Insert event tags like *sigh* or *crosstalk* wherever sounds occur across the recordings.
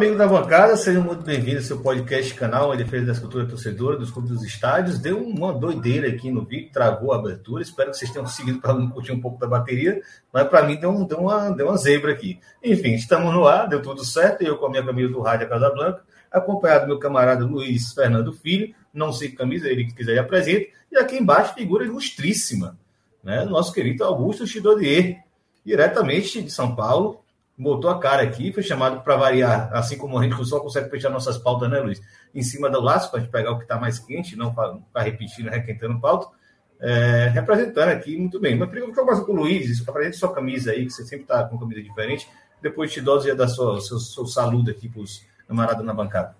Amigo da bancada, sejam muito bem-vindos ao seu podcast canal em defesa da escultura torcedora dos clubes dos estádios. Deu uma doideira aqui no vídeo, travou a abertura. Espero que vocês tenham seguido para curtir um pouco da bateria, mas para mim deu, um, deu, uma, deu uma zebra aqui. Enfim, estamos no ar, deu tudo certo. Eu com a minha camisa do Rádio Casablanca, acompanhado do meu camarada Luiz Fernando Filho, não sei que camisa ele que quiser apresentar, e aqui embaixo figura ilustríssima, né? Nosso querido Augusto Chidodier, diretamente de São Paulo botou a cara aqui, foi chamado para variar, assim como a gente só consegue fechar nossas pautas, né, Luiz? Em cima do laço, para a gente pegar o que está mais quente, não para repetir, né, requentando pauta. É, representando aqui muito bem. Mas eu começar com o Luiz, apresente sua camisa aí, que você sempre está com camisa diferente. Depois te dou ia dar sua, seu, seu saludo aqui para os camaradas na bancada.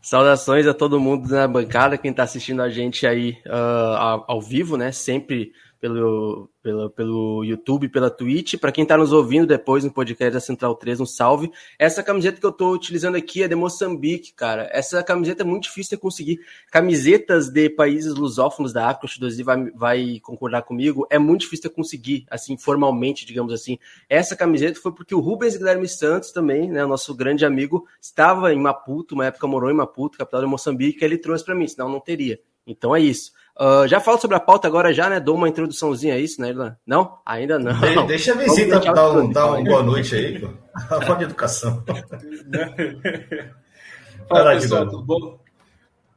Saudações a todo mundo na bancada, quem está assistindo a gente aí uh, ao, ao vivo, né? Sempre pelo, pelo, pelo YouTube, pela Twitch. Para quem está nos ouvindo depois no podcast da Central 3, um salve. Essa camiseta que eu estou utilizando aqui é de Moçambique, cara. Essa camiseta é muito difícil de conseguir. Camisetas de países lusófonos da África, o Chidozi vai, vai concordar comigo, é muito difícil de conseguir, assim, formalmente, digamos assim. Essa camiseta foi porque o Rubens Guilherme Santos também, né, nosso grande amigo, estava em Maputo, uma época morou em Maputo, capital de Moçambique, que ele trouxe para mim, senão não teria. Então é isso. Uh, já falo sobre a pauta agora, já, né? Dou uma introduçãoa a isso, né, Irlan? Não? Ainda não. De, deixa a visita dar, um, dar uma boa noite aí, pô. *laughs* Fala de educação. *laughs* Fala, pessoal, tudo bom?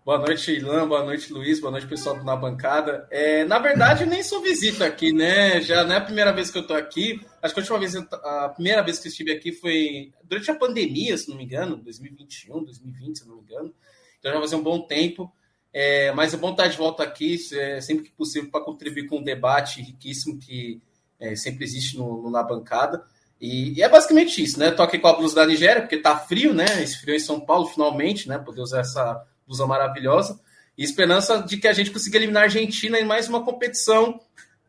Boa noite, Ilan. Boa noite, Luiz. Boa noite, pessoal na bancada. É, na verdade, nem sou visita aqui, né? Já não é a primeira vez que eu tô aqui. Acho que a última vez, a primeira vez que eu estive aqui foi durante a pandemia, se não me engano, 2021, 2020, se não me engano. Então já fazia um bom tempo. É, mas é bom estar de volta aqui, é, sempre que possível, para contribuir com um debate riquíssimo que é, sempre existe no, no, na bancada. E, e, é basicamente isso, né? Tô aqui com a blusa da Nigéria, porque tá frio, né? Esse frio em São Paulo, finalmente, né? Poder usar essa blusa maravilhosa. E esperança de que a gente consiga eliminar a Argentina em mais uma competição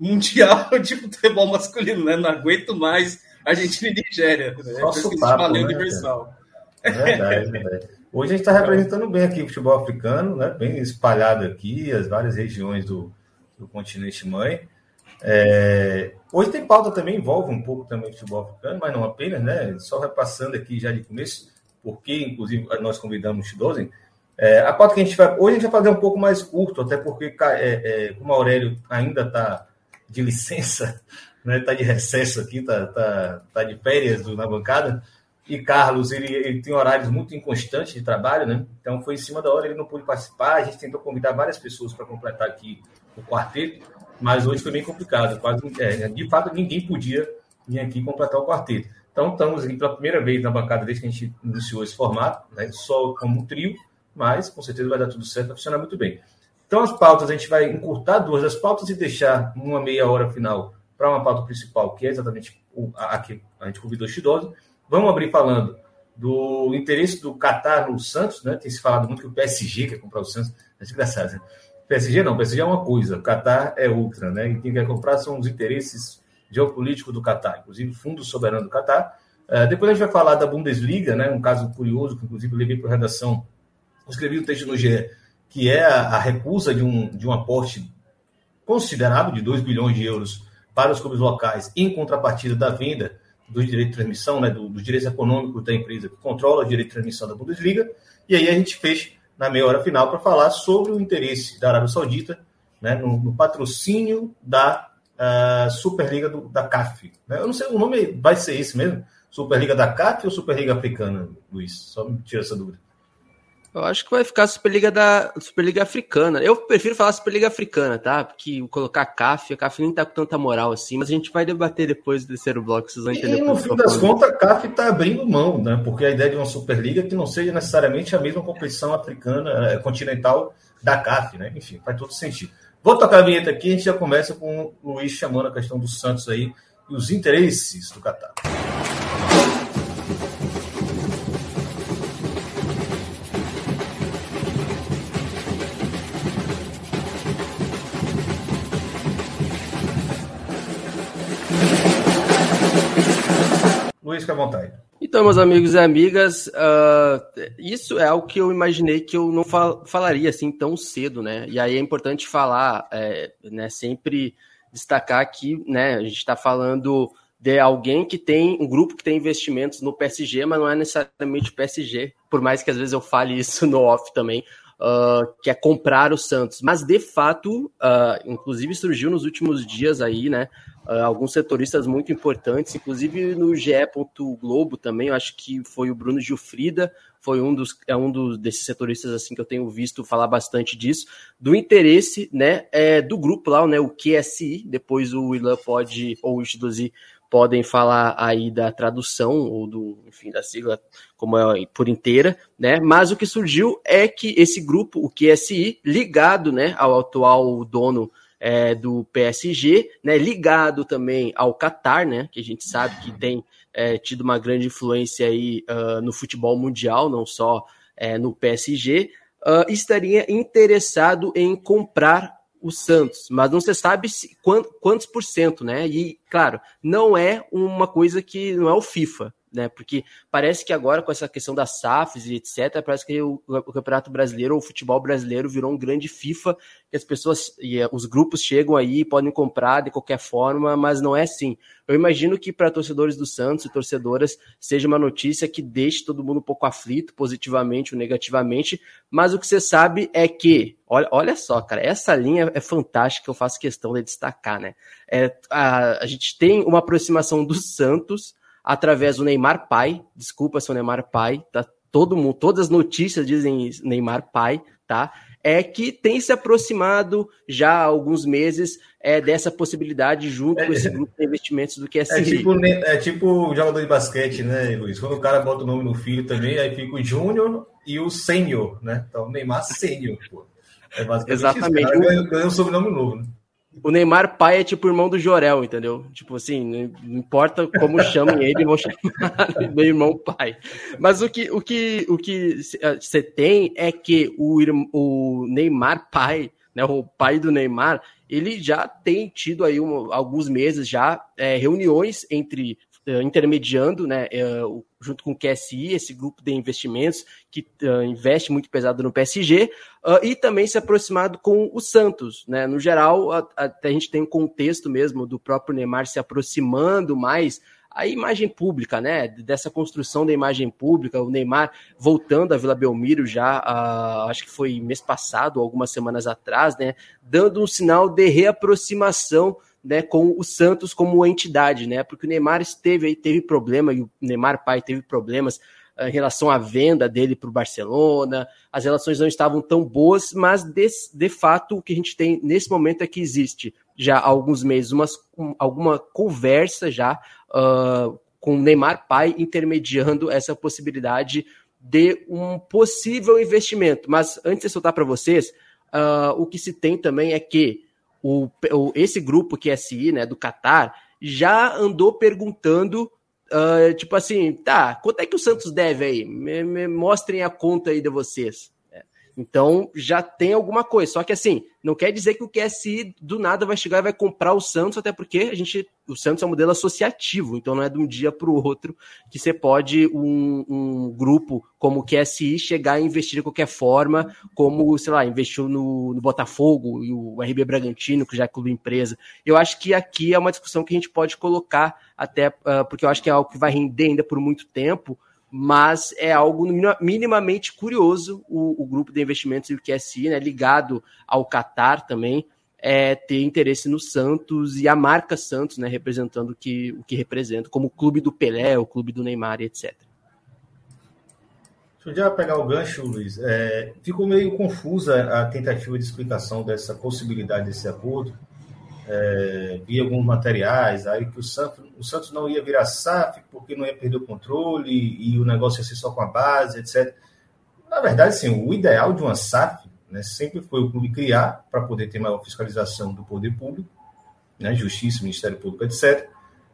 mundial *laughs* de futebol masculino, né? Não aguento mais Argentina e Nigéria. Né? Nossa, papo, né, universal. É verdade, é verdade. Hoje a gente está representando bem aqui o futebol africano, né? bem espalhado aqui, as várias regiões do, do continente mãe. É... Hoje tem pauta também, envolve um pouco também o futebol africano, mas não apenas, né? Só repassando aqui já de começo, porque inclusive nós convidamos o Dozen. É, a pauta que a gente vai. Hoje a gente vai fazer um pouco mais curto, até porque, é, é, como o Aurélio ainda está de licença, *laughs* né? Está de recesso aqui, está tá, tá de férias na bancada. E Carlos, ele, ele tem horários muito inconstantes de trabalho, né? Então foi em cima da hora, ele não pôde participar. A gente tentou convidar várias pessoas para completar aqui o quarteto, mas hoje foi bem complicado. Quase, é, de fato, ninguém podia vir aqui completar o quarteto. Então estamos aqui pela primeira vez na bancada desde que a gente iniciou esse formato, né? só como trio, mas com certeza vai dar tudo certo, vai funcionar muito bem. Então as pautas, a gente vai encurtar duas das pautas e deixar uma meia hora final para uma pauta principal, que é exatamente a que a gente convidou o Chidoso Vamos abrir falando do interesse do Qatar no Santos, né? Tem se falado muito que o PSG quer comprar o Santos. É engraçado, né? PSG não, PSG é uma coisa, o Qatar é outra, né? E quem quer comprar são os interesses geopolíticos do Qatar, inclusive fundo soberano do Qatar. Uh, depois a gente vai falar da Bundesliga, né? Um caso curioso que inclusive eu levei para a redação, escrevi um texto no GE, que é a, a recusa de um, de um aporte considerável de 2 bilhões de euros para os clubes locais em contrapartida da venda do direito de transmissão, né, do, dos direitos econômicos da empresa que controla o direito de transmissão da Bundesliga. E aí a gente fez na meia hora final para falar sobre o interesse da Arábia Saudita né, no, no patrocínio da uh, Superliga do, da CAF. Né? Eu não sei, o nome vai ser esse mesmo? Superliga da CAF ou Superliga Africana, Luiz? Só me tira essa dúvida. Eu acho que vai ficar Superliga da Superliga Africana. Eu prefiro falar Superliga Africana, tá? Porque colocar CAF, a CAF nem tá com tanta moral assim, mas a gente vai debater depois do terceiro bloco, vocês vão entender. E no fim das contas, a CAF tá abrindo mão, né? Porque a ideia de uma Superliga que não seja necessariamente a mesma competição africana, é, continental da CAF, né? Enfim, faz todo sentido. Vou tocar a vinheta aqui, a gente já começa com o Luiz chamando a questão do Santos aí, e os interesses do Catar. Luiz, fica à vontade. Então, meus amigos e amigas, uh, isso é algo que eu imaginei que eu não fal falaria assim tão cedo, né? E aí é importante falar, é, né, sempre destacar que né, a gente está falando de alguém que tem um grupo que tem investimentos no PSG, mas não é necessariamente o PSG, por mais que às vezes eu fale isso no off também, uh, que é comprar o Santos. Mas de fato, uh, inclusive surgiu nos últimos dias aí, né? Uh, alguns setoristas muito importantes, inclusive no GE. Globo também, eu acho que foi o Bruno Gilfrida, foi um dos é um dos desses setoristas assim que eu tenho visto falar bastante disso, do interesse, né, é, do grupo lá, né, o QSI, depois o Ilan pode ou o Chidozi podem falar aí da tradução ou do, enfim, da sigla como é por inteira, né? Mas o que surgiu é que esse grupo, o QSI, ligado, né, ao atual dono é, do PSG, né, ligado também ao Qatar, né, que a gente sabe que tem é, tido uma grande influência aí uh, no futebol mundial, não só é, no PSG, uh, estaria interessado em comprar o Santos, mas não se sabe se, quantos, quantos por cento, né? E, claro, não é uma coisa que não é o FIFA, né? Porque parece que agora, com essa questão das SAFs e etc., parece que o, o Campeonato Brasileiro ou o futebol brasileiro virou um grande FIFA, que as pessoas e eh, os grupos chegam aí podem comprar de qualquer forma, mas não é assim. Eu imagino que para torcedores do Santos e torcedoras seja uma notícia que deixe todo mundo um pouco aflito, positivamente ou negativamente, mas o que você sabe é que, olha, olha só, cara, essa linha é fantástica, eu faço questão de destacar, né? É, a, a gente tem uma aproximação do Santos através do Neymar pai. Desculpa se o Neymar pai, tá? Todo mundo, todas as notícias dizem Neymar pai, tá? É que tem se aproximado já há alguns meses é, dessa possibilidade junto é, com esse grupo de investimentos do QSI. É tipo, é tipo jogador de basquete, né, Luiz? Quando o cara bota o nome no filho também, aí fica o Júnior e o Sênior, né? Então, Neymar Sênior, pô. É Exatamente. Isso, ganhou, ganhou um sobrenome novo, né? O Neymar pai é tipo o irmão do Jorel, entendeu? Tipo assim, não importa como chamem ele, vão chamar meu irmão pai. Mas o que o que o que você tem é que o, o Neymar pai, né, o pai do Neymar, ele já tem tido aí um, alguns meses já é, reuniões entre intermediando, né, uh, junto com o QSI, esse grupo de investimentos que uh, investe muito pesado no PSG, e também se aproximado com o Santos, né, no geral, a, a, a gente tem um contexto mesmo do próprio Neymar se aproximando mais a imagem pública, né? Dessa construção da imagem pública, o Neymar voltando à Vila Belmiro já, uh, acho que foi mês passado, algumas semanas atrás, né? Dando um sinal de reaproximação né, com o Santos como entidade, né? Porque o Neymar esteve teve problema, e o Neymar pai teve problemas uh, em relação à venda dele para o Barcelona, as relações não estavam tão boas, mas de, de fato o que a gente tem nesse momento é que existe já há alguns meses umas, um, alguma conversa já uh, com o Neymar pai intermediando essa possibilidade de um possível investimento. Mas antes de soltar para vocês, uh, o que se tem também é que o, o, esse grupo que é SI, né, do Qatar, já andou perguntando, uh, tipo assim, tá, quanto é que o Santos deve aí? Me, me mostrem a conta aí de vocês. Então já tem alguma coisa. Só que assim, não quer dizer que o QSI do nada vai chegar e vai comprar o Santos, até porque a gente, o Santos é um modelo associativo, então não é de um dia para o outro que você pode um, um, grupo como o QSI chegar e investir de qualquer forma, como, sei lá, investiu no, no Botafogo e o RB Bragantino, que já é clube empresa. Eu acho que aqui é uma discussão que a gente pode colocar, até uh, porque eu acho que é algo que vai render ainda por muito tempo mas é algo minimamente curioso o, o grupo de investimentos e o QSI, né, ligado ao Qatar também, é, ter interesse no Santos e a marca Santos, né, representando o que, o que representa, como o clube do Pelé, o clube do Neymar, etc. Deixa eu já pegar o gancho, Luiz. É, ficou meio confusa a tentativa de explicação dessa possibilidade desse acordo, é, vi alguns materiais aí que o Santos, o Santos não ia virar SAF porque não ia perder o controle e, e o negócio ia ser só com a base, etc. Na verdade, sim, o ideal de uma SAF né, sempre foi o clube criar para poder ter maior fiscalização do poder público, né, justiça, Ministério Público, etc.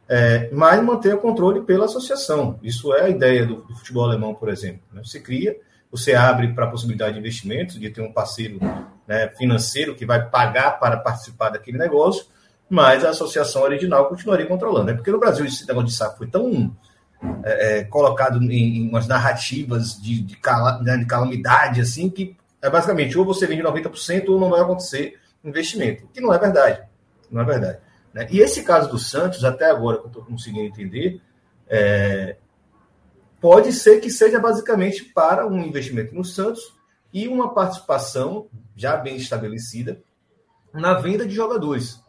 é, mas manter o controle pela associação. Isso é a ideia do, do futebol alemão, por exemplo. Né? Você cria, você abre para a possibilidade de investimentos, de ter um parceiro né, financeiro que vai pagar para participar daquele negócio, mas a associação original continuaria controlando. É porque no Brasil esse negócio de saco foi tão é, é, colocado em, em, umas narrativas de, de, cala, né, de, calamidade, assim, que é basicamente ou você vende 90% ou não vai acontecer investimento, que não é verdade. Não é verdade. Né? E esse caso do Santos, até agora que eu estou conseguindo entender, é, pode ser que seja basicamente para um investimento no Santos e uma participação já bem estabelecida na venda de jogadores.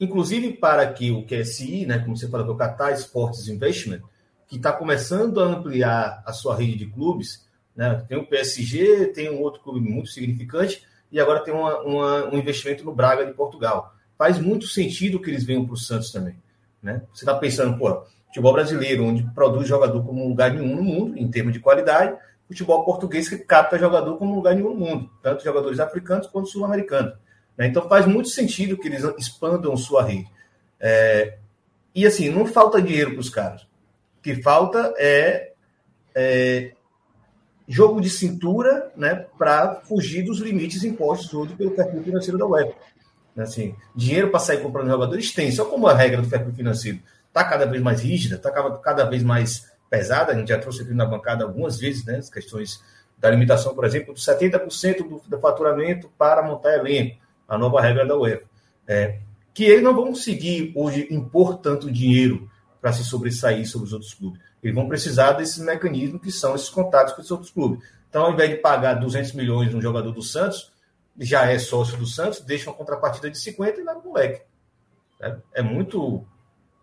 Inclusive para que o QSI, né, como você falou, o Qatar Sports Investment, que está começando a ampliar a sua rede de clubes, né, tem o PSG, tem um outro clube muito significante, e agora tem uma, uma, um investimento no Braga de Portugal. Faz muito sentido que eles venham para o Santos também. Né? Você está pensando, pô, futebol brasileiro, onde produz jogador como lugar nenhum no mundo, em termos de qualidade, futebol português que capta jogador como lugar nenhum no mundo, tanto jogadores africanos quanto sul-americanos. Né? Então faz muito sentido que eles expandam sua rede. É, e assim, não falta dinheiro para os caras. O que falta é, é jogo de cintura né, para fugir dos limites impostos hoje pelo perfil financeiro da UEFA. Assim, dinheiro para sair comprando jogadores tem, só como a regra do perfil financeiro está cada vez mais rígida, está cada vez mais pesada, a gente já trouxe aqui na bancada algumas vezes, né, as questões da limitação, por exemplo, de 70% do, do faturamento para montar elenco a nova regra da UEFA. É, que eles não vão conseguir hoje impor tanto dinheiro para se sobressair sobre os outros clubes. Eles vão precisar desses mecanismos que são esses contatos com os outros clubes. Então, ao invés de pagar 200 milhões num jogador do Santos, já é sócio do Santos, deixa uma contrapartida de 50 e leva o moleque. É, é muito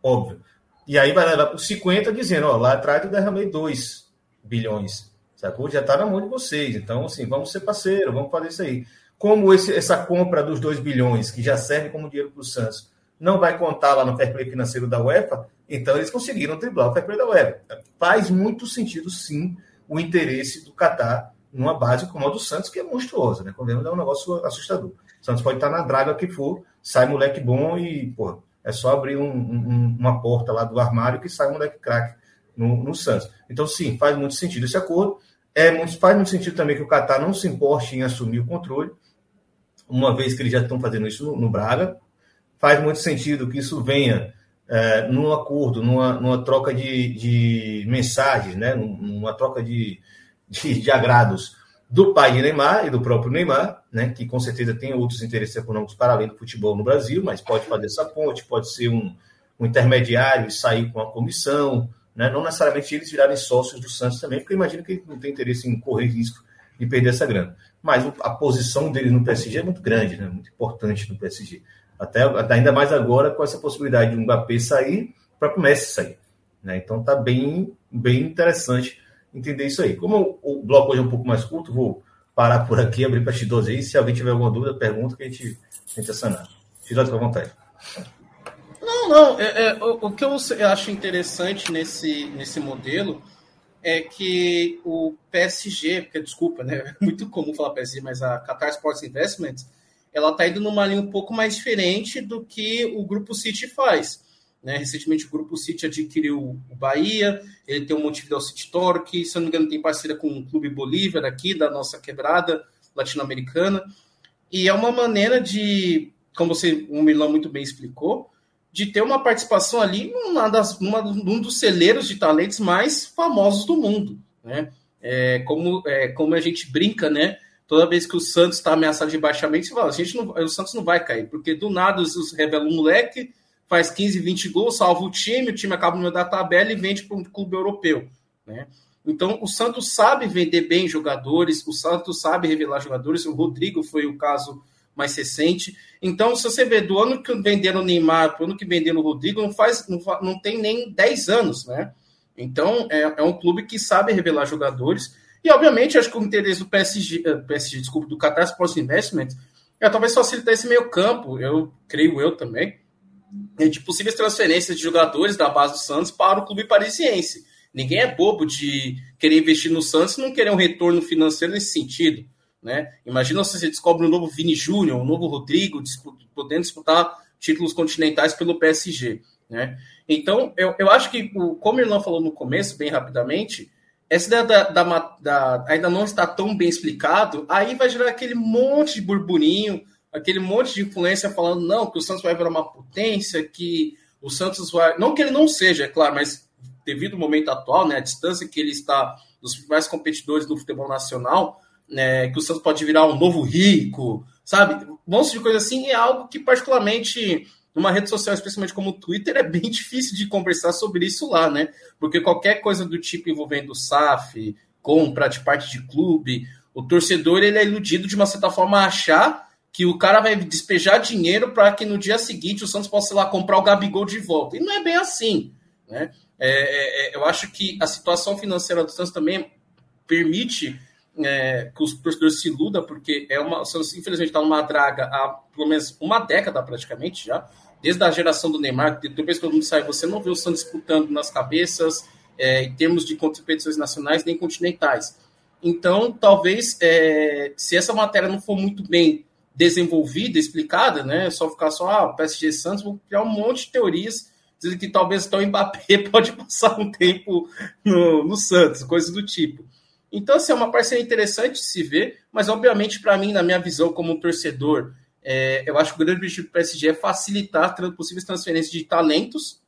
óbvio. E aí vai levar por 50 dizendo, ó, lá atrás eu derramei 2 bilhões. Sacou? Já está na mão de vocês. Então, assim, vamos ser parceiro, vamos fazer isso aí como esse, essa compra dos 2 bilhões, que já serve como dinheiro para o Santos, não vai contar lá no fair play financeiro da UEFA, então eles conseguiram driblar o fair play da UEFA. Faz muito sentido, sim, o interesse do Qatar numa base como a do Santos, que é monstruosa, né? Convenhamos, é um negócio assustador. O Santos pode estar na draga que for, sai moleque bom e, pô, é só abrir um, um, uma porta lá do armário que sai um moleque craque no, no Santos. Então, sim, faz muito sentido esse acordo. É, faz muito sentido também que o Qatar não se importe em assumir o controle uma vez que eles já estão fazendo isso no, no Braga. Faz muito sentido que isso venha é, num acordo, numa, numa troca de, de, mensagens, né? numa troca de, de, de, agrados do pai de Neymar e do próprio Neymar, né? que com certeza tem outros interesses econômicos para além do futebol no Brasil, mas pode fazer essa ponte, pode ser um, um intermediário e sair com a comissão, né? não necessariamente eles virarem sócios do Santos também, porque imagino que ele não tem interesse em correr risco de perder essa grana mas a posição dele no PSG é muito grande, né? muito importante no PSG. Até, ainda mais agora com essa possibilidade de um Mbappé sair para o Messi sair. Né? Então está bem, bem interessante entender isso aí. Como o bloco hoje é um pouco mais curto, vou parar por aqui, abrir X12 aí. Se alguém tiver alguma dúvida, pergunta que a gente tenta sanar. X12, com vontade. Não, não. É, é, o, o, que eu acho interessante nesse, nesse modelo é que o PSG, porque desculpa, né? *laughs* É muito comum falar PSG, mas a Qatar Sports Investments, ela está indo numa linha um pouco mais diferente do que o Grupo City faz. Né? Recentemente o Grupo City adquiriu o Bahia, ele tem o Montevideo City Torque, se eu não me engano tem parceria com o Clube Bolívar aqui, da nossa quebrada latino-americana. E é uma maneira de, como você, o Milão muito bem explicou, de ter uma participação ali numa das, numa, num dos celeiros de talentos mais famosos do mundo, né? É, como, é, como a gente brinca, né? Toda vez que o Santos está ameaçado de baixamento, você fala, a gente não, o Santos não vai cair, porque do nada os revela um moleque, faz 15, 20 gols, salva o time, o time acaba no meio da tabela e vende para um clube europeu, né? Então, o Santos sabe vender bem jogadores, o Santos sabe revelar jogadores. O Rodrigo foi o caso mais recente. Então, se você vê do ano que venderam o Neymar para o ano que venderam o Rodrigo, não, faz, não, não tem nem 10 anos, né? Então, é, é, um clube que sabe revelar jogadores. E, obviamente, acho que o interesse do PSG, eh, PSG desculpa, do Qatar Sports Investment é talvez facilitar esse meio campo, eu creio eu também, de possíveis transferências de jogadores da base do Santos para o clube parisiense. Ninguém é bobo de querer investir no Santos e não querer um retorno financeiro nesse sentido. Né? Imagina se você descobre um novo Vini Júnior, um novo Rodrigo, podendo disputar títulos continentais pelo PSG. Né? Então, eu, eu acho que, como o Irlão falou no começo, bem rapidamente, essa ideia da, da, da, ainda não está tão bem explicado, aí vai gerar aquele monte de burburinho, aquele monte de influência falando, não, que o Santos vai virar uma potência, que o Santos vai. Não que ele não seja, é claro, mas devido ao momento atual, né, a distância que ele está dos principais competidores do futebol nacional, né, que o Santos pode virar um novo rico, sabe? Um monte de coisa assim, é algo que, particularmente, numa rede social, especialmente como o Twitter, é bem *laughs* difícil de conversar sobre isso lá, né? Porque qualquer coisa do tipo envolvendo SAF, compra de parte de clube, o torcedor ele é iludido de uma certa forma a achar que o cara vai despejar dinheiro para que no dia seguinte o Santos possa lá comprar o Gabigol de volta. E não é bem assim, né? É, é, é, eu acho que a situação financeira do Santos também permite é, que os torcedores se iludam, porque é uma, o Santos, infelizmente, está numa draga há pelo menos uma década praticamente já, desde a geração do Neymar, depois que todo mundo sai, você não vê o Santos disputando nas cabeças é, em termos de competições nacionais nem continentais. Então, talvez, é, se essa matéria não for muito bem desenvolvida, explicada, né? Só ficar só, ah, PSG Santos, vou criar um monte de teorias dizendo que talvez então o Mbappé *laughs* pode passar um tempo no, no Santos, coisas do tipo. Então, assim, é uma parceria interessante de se ver, mas obviamente, para mim, na minha visão como torcedor, é, eu acho que o grande objetivo do PSG é facilitar possíveis transferências de talentos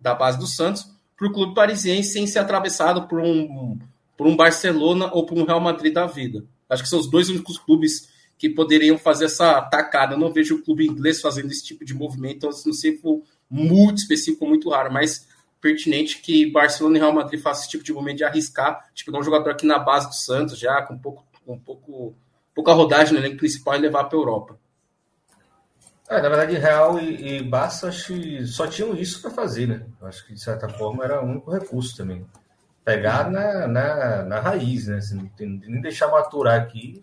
da base do Santos para o clube parisiense sem ser atravessado por um, por um Barcelona ou por um Real Madrid da vida. Acho que são os dois únicos clubes que poderiam fazer essa tacada. Eu não vejo o clube inglês fazendo esse tipo de movimento, então, não sei se for muito específico, muito raro, mas pertinente que Barcelona e Real Madrid façam esse tipo de movimento de arriscar, tipo, dar um jogador aqui na base do Santos, já com um pouco, um pouco pouca rodagem no elenco principal e levar para a Europa. É, na verdade, Real e, e Barça acho que só tinham isso para fazer, né? Acho que de certa forma era o único recurso também. Pegar na, na, na raiz, né? Assim, nem deixar maturar aqui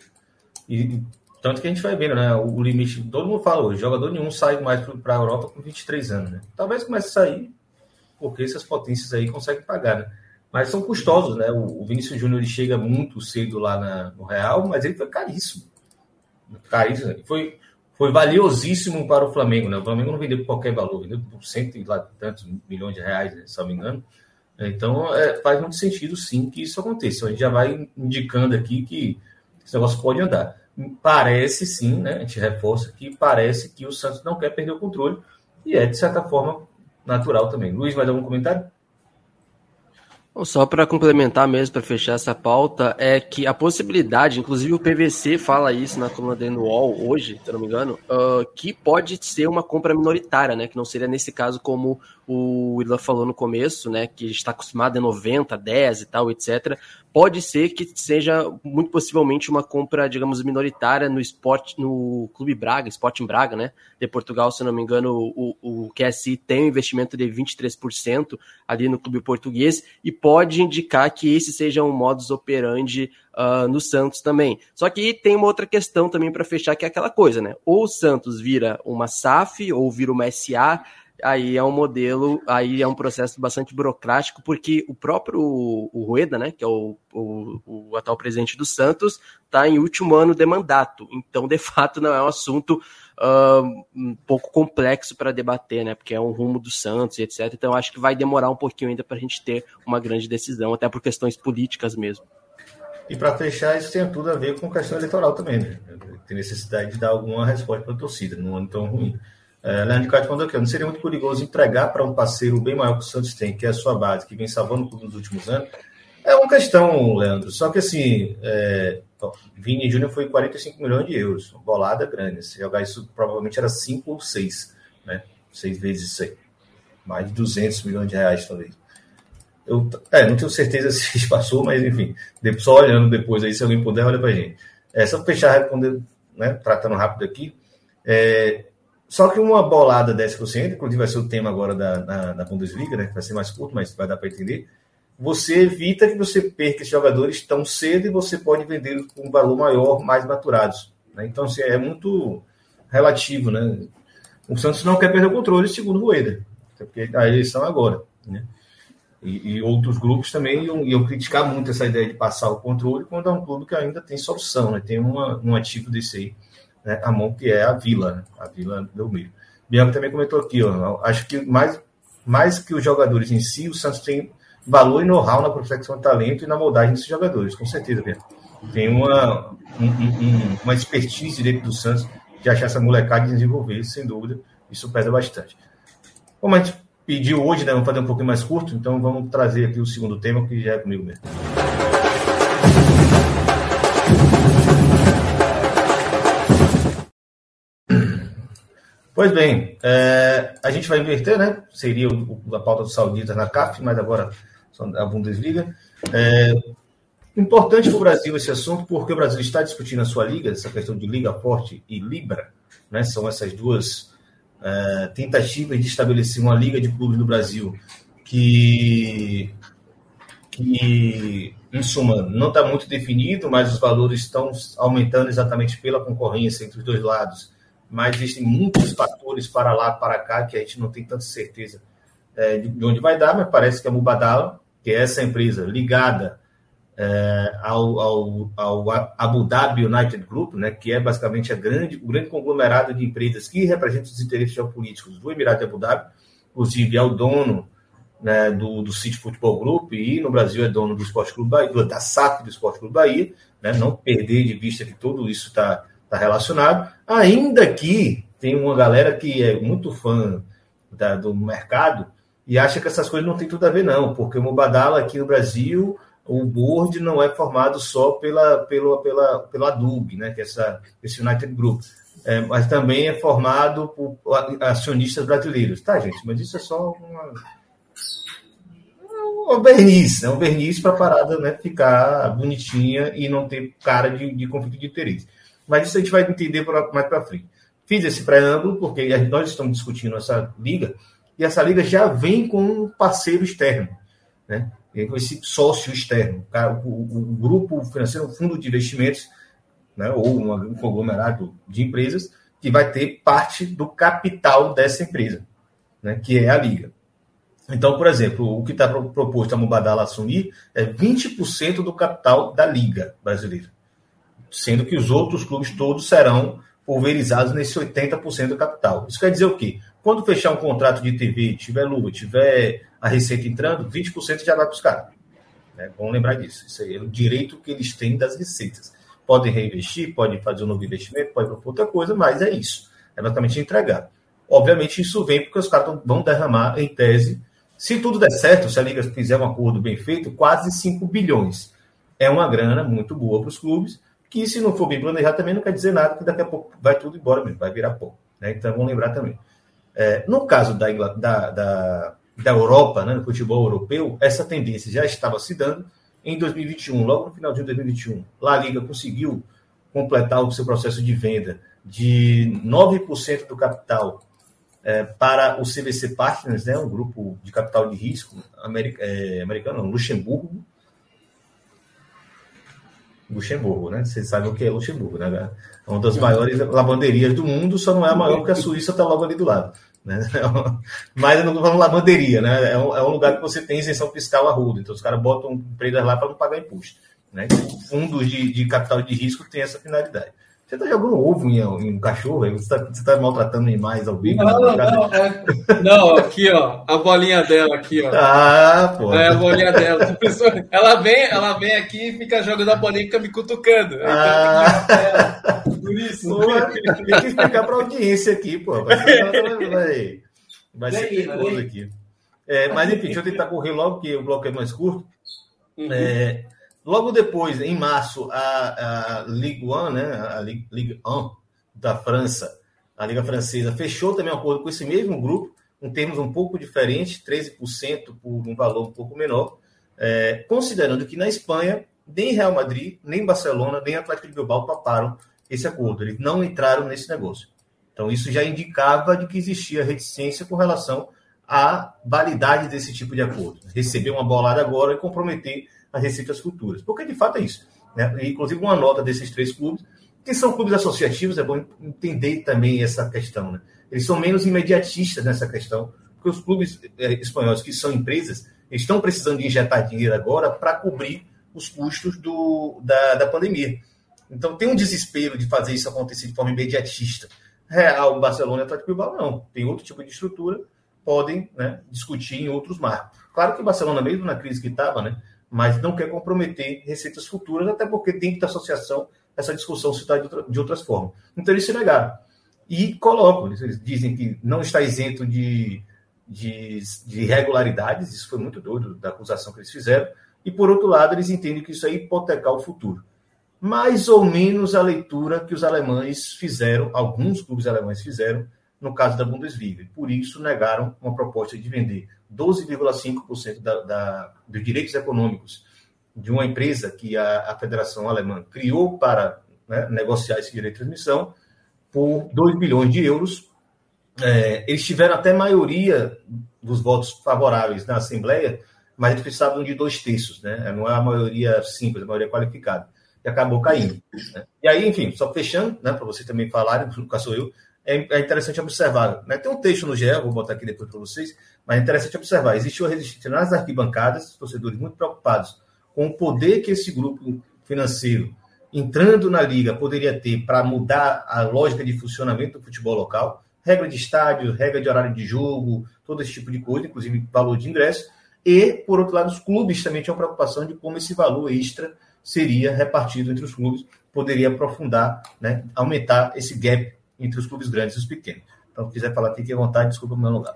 e tanto que a gente vai vendo, né? O, limite, todo mundo fala hoje, jogador nenhum sai mais para a Europa com 23 anos, né? Talvez comece a sair, porque essas potências aí conseguem pagar, né? Mas são custosos, né? O, o Vinícius Júnior chega muito cedo lá na, no Real, mas ele foi caríssimo. Caríssimo. Foi, foi valiosíssimo para o Flamengo, né? O Flamengo não vendeu por qualquer valor, vendeu por cento e lá, tantos milhões de reais, né, se não me engano. Então, é, faz muito sentido, sim, que isso aconteça. A gente já vai indicando aqui que esse negócio pode andar parece sim, né? A gente reforça que parece que o Santos não quer perder o controle e é, de certa forma, natural também. Luiz, mais algum comentário? Só para complementar mesmo, para fechar essa pauta, é que a possibilidade, inclusive o PVC fala isso na coluna dele no UOL hoje, se eu não me engano, uh, que pode ser uma compra minoritária, né? Que não seria nesse caso como o Ila falou no começo, né? Que está acostumado a 90, 10 e tal, etc pode ser que seja muito possivelmente uma compra, digamos, minoritária no esporte, no Clube Braga, Sporting Braga, né? De Portugal, se não me engano, o, o QSI tem um investimento de 23% ali no clube português e pode indicar que esse seja um modus operandi uh, no Santos também. Só que tem uma outra questão também para fechar, que é aquela coisa, né? Ou o Santos vira uma SAF ou vira uma SA aí é um modelo, aí é um processo bastante burocrático, porque o próprio o Rueda, né, que é o, o, o atual presidente do Santos, está em último ano de mandato. Então, de fato, não é um assunto uh, um pouco complexo para debater, né, porque é um rumo do Santos e etc. Então, acho que vai demorar um pouquinho ainda para a gente ter uma grande decisão, até por questões políticas mesmo. E para fechar, isso tem tudo a ver com questão eleitoral também, né? Tem necessidade de dar alguma resposta para a torcida, num ano tão ruim. É, Leandro Cate mandou aqui, não seria muito perigoso entregar para um parceiro bem maior que o Santos tem, que é a sua base, que vem salvando o clube nos últimos anos? É uma questão, Leandro, só que assim, é, Vini Júnior foi 45 milhões de euros, bolada grande. Se jogar isso, provavelmente era 5 ou 6, né? 6 vezes isso aí. Mais de 200 milhões de reais, talvez. Eu é, não tenho certeza *laughs* se passou, mas enfim, só olhando depois aí, se alguém puder, olha para gente. É, só fechar, responder, né, tratando rápido aqui. É, só que uma bolada dessa por cento, inclusive vai ser o tema agora da, na, na Bundesliga, né? Vai ser mais curto, mas vai dar para entender. Você evita que você perca esses jogadores tão cedo e você pode vender com um valor maior, mais maturados. Né? Então, assim, é muito relativo, né? O Santos não quer perder o controle, segundo o Rueda, porque a eleição é agora, né? E, e, outros grupos também iam, iam, criticar muito essa ideia de passar o controle quando é um clube que ainda tem solução, né? Tem uma, um ativo desse aí né, a mão que é a Vila, né? a Vila Belmiro. Bianca também comentou aqui, ó, acho que mais mais que os jogadores em si, o Santos tem valor e know-how na prospecção de talento e na moldagem desses jogadores, com certeza, Pedro. Tem uma, um, um, uma expertise dentro do Santos de achar essa molecada e desenvolver, sem dúvida, isso pesa bastante. Como a gente pediu hoje, né, vamos fazer um pouquinho mais curto, então vamos trazer aqui o segundo tema, que já é comigo mesmo. Pois bem, é, a gente vai inverter, né? Seria o, a pauta dos sauditas na CAF, mas agora a Bundesliga. É, importante para o Brasil esse assunto, porque o Brasil está discutindo a sua liga, essa questão de Liga Forte e Libra, né? São essas duas é, tentativas de estabelecer uma liga de clubes no Brasil que, que em suma, não está muito definido, mas os valores estão aumentando exatamente pela concorrência entre os dois lados mas existem muitos fatores para lá, para cá, que a gente não tem tanta certeza é, de, onde vai dar, mas parece que a Mubadala, que é essa empresa ligada é, ao, ao, ao, Abu Dhabi United Group, né, que é basicamente a grande, o grande conglomerado de empresas que representam os interesses geopolíticos do Emirado de Abu Dhabi, inclusive é o dono né, do, do City Futebol Group e no Brasil é dono do Esporte Clube Bahia, da SAF do Esporte Clube Bahia, né, não perder de vista que tudo isso está tá relacionado. Ainda que tem uma galera que é muito fã da, do mercado e acha que essas coisas não tem tudo a ver, não, porque o Mubadala aqui no Brasil, o board não é formado só pela, pela, pela, pela DUG, né, que é essa, esse United Group, é, mas também é formado por acionistas brasileiros. Tá, gente, mas isso é só uma, um verniz, né, um verniz para a parada né, ficar bonitinha e não ter cara de, de conflito de interesse. Mas isso a gente vai entender mais para frente. Fiz esse preâmbulo porque nós estamos discutindo essa liga e essa liga já vem com um parceiro externo, né? Esse sócio externo, o, o, o grupo financeiro, um fundo de investimentos, né? Ou um conglomerado de empresas que vai ter parte do capital dessa empresa, né? Que é a liga. Então, por exemplo, o que está proposto a Mubadala assumir é 20% do capital da Liga Brasileira sendo que os outros clubes todos serão pulverizados nesse 80% do capital. Isso quer dizer o quê? Quando fechar um contrato de TV, tiver luva, tiver a receita entrando, 20% já vai para os caras. Vamos lembrar disso. Isso é o direito que eles têm das receitas. Podem reinvestir, podem fazer um novo investimento, podem propor outra coisa, mas é isso. É basicamente entregar. Obviamente, isso vem porque os caras vão derramar, em tese, se tudo der certo, se a Liga fizer um acordo bem feito, quase 5 bilhões. É uma grana muito boa para os clubes que se não for bem planejado também não quer dizer nada, que daqui a pouco vai tudo embora mesmo, vai virar pó. Né? Então vamos lembrar também. É, no caso da, da, da, da Europa, né, no futebol europeu, essa tendência já estava se dando em 2021, logo no final de 2021. Lá a Liga conseguiu completar o seu processo de venda de 9% do capital é, para o CVC Partners, né, um grupo de capital de risco americano, é, americano Luxemburgo, Luxemburgo, né? Vocês sabem o que é Luxemburgo, né? É uma das maiores lavanderias do mundo, só não é a maior porque a Suíça está logo ali do lado. Né? *laughs* Mas não falando lavanderia, né? É um, é um, lugar que você tem isenção fiscal a rodo, então os caras botam empresas lá para não pagar imposto. Né? Fundos de, de capital de risco têm essa finalidade. Você está jogando ovo em, em um cachorro? Você está tá maltratando animais ao vivo? Não, não, não, é, não, aqui, ó. A bolinha dela aqui, ó. Ah, pô. É a bolinha dela. Ela vem, ela vem aqui e fica jogando a bolinha e fica me cutucando. Ah. Por isso. Pô, tem que explicar para a audiência aqui, pô. Vai ser, *laughs* vai, vai ser perigoso aqui. É, mas enfim, deixa eu tentar correr logo, porque o bloco é mais curto. Uhum. É, Logo depois, em março, a, a Ligue 1, né, a Ligue 1 da França, a Liga Francesa, fechou também um acordo com esse mesmo grupo, em termos um pouco diferentes, 13% por um valor um pouco menor, é, considerando que na Espanha, nem Real Madrid, nem Barcelona, nem Atlético de Bilbao toparam esse acordo. Eles não entraram nesse negócio. Então, isso já indicava de que existia reticência com relação à validade desse tipo de acordo. Receber uma bolada agora e comprometer as receitas futuras. Porque de fato é isso. Né? Inclusive, uma nota desses três clubes, que são clubes associativos, é bom entender também essa questão. Né? Eles são menos imediatistas nessa questão, porque os clubes é, espanhóis, que são empresas, estão precisando de injetar dinheiro agora para cobrir os custos do, da, da pandemia. Então, tem um desespero de fazer isso acontecer de forma imediatista. Real, Barcelona e Atlético Bilbao, não. Tem outro tipo de estrutura podem né, discutir em outros marcos. Claro que o Barcelona, mesmo na crise que estava, né, mas não quer comprometer receitas futuras, até porque que ter associação, essa discussão se de, outra, de outras formas. Então eles se negaram. E colocam, eles dizem que não está isento de, de, de irregularidades, isso foi muito doido da acusação que eles fizeram, e por outro lado, eles entendem que isso é hipotecar o futuro. Mais ou menos a leitura que os alemães fizeram, alguns clubes alemães fizeram, no caso da Bundesliga. Por isso, negaram uma proposta de vender 12,5% da, da, dos direitos econômicos de uma empresa que a, a Federação Alemã criou para né, negociar esse direito de transmissão por 2 bilhões de euros. É, eles tiveram até maioria dos votos favoráveis na Assembleia, mas eles precisavam de dois terços, né? Não é a maioria simples, a maioria qualificada. E acabou caindo. Né? E aí, enfim, só fechando, né, para vocês também falarem, caso sou eu, é, é interessante observar. Né? Tem um texto no GE, vou botar aqui depois para vocês, mas é interessante observar. Existiu uma resistência nas arquibancadas, torcedores muito preocupados com o poder que esse grupo financeiro, entrando na liga, poderia ter para mudar a lógica de funcionamento do futebol local, regra de estádio, regra de horário de jogo, todo esse tipo de coisa, inclusive valor de ingresso. E, por outro lado, os clubes também tinham preocupação de como esse valor extra seria repartido entre os clubes, poderia aprofundar, né, aumentar esse gap entre os clubes grandes e os pequenos. Então, se quiser falar, fique à vontade, desculpa o meu lugar.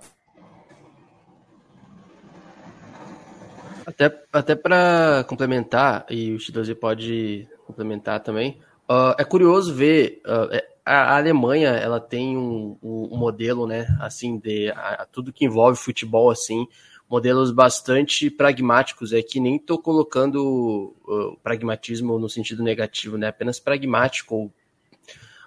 Até, até para complementar, e o X12 pode complementar também, uh, é curioso ver uh, a, Alemanha ela tem um, um, modelo, né, assim, de a, tudo que envolve futebol, assim, modelos bastante pragmáticos, é que nem estou colocando uh, pragmatismo no sentido negativo, né? Apenas pragmático ou,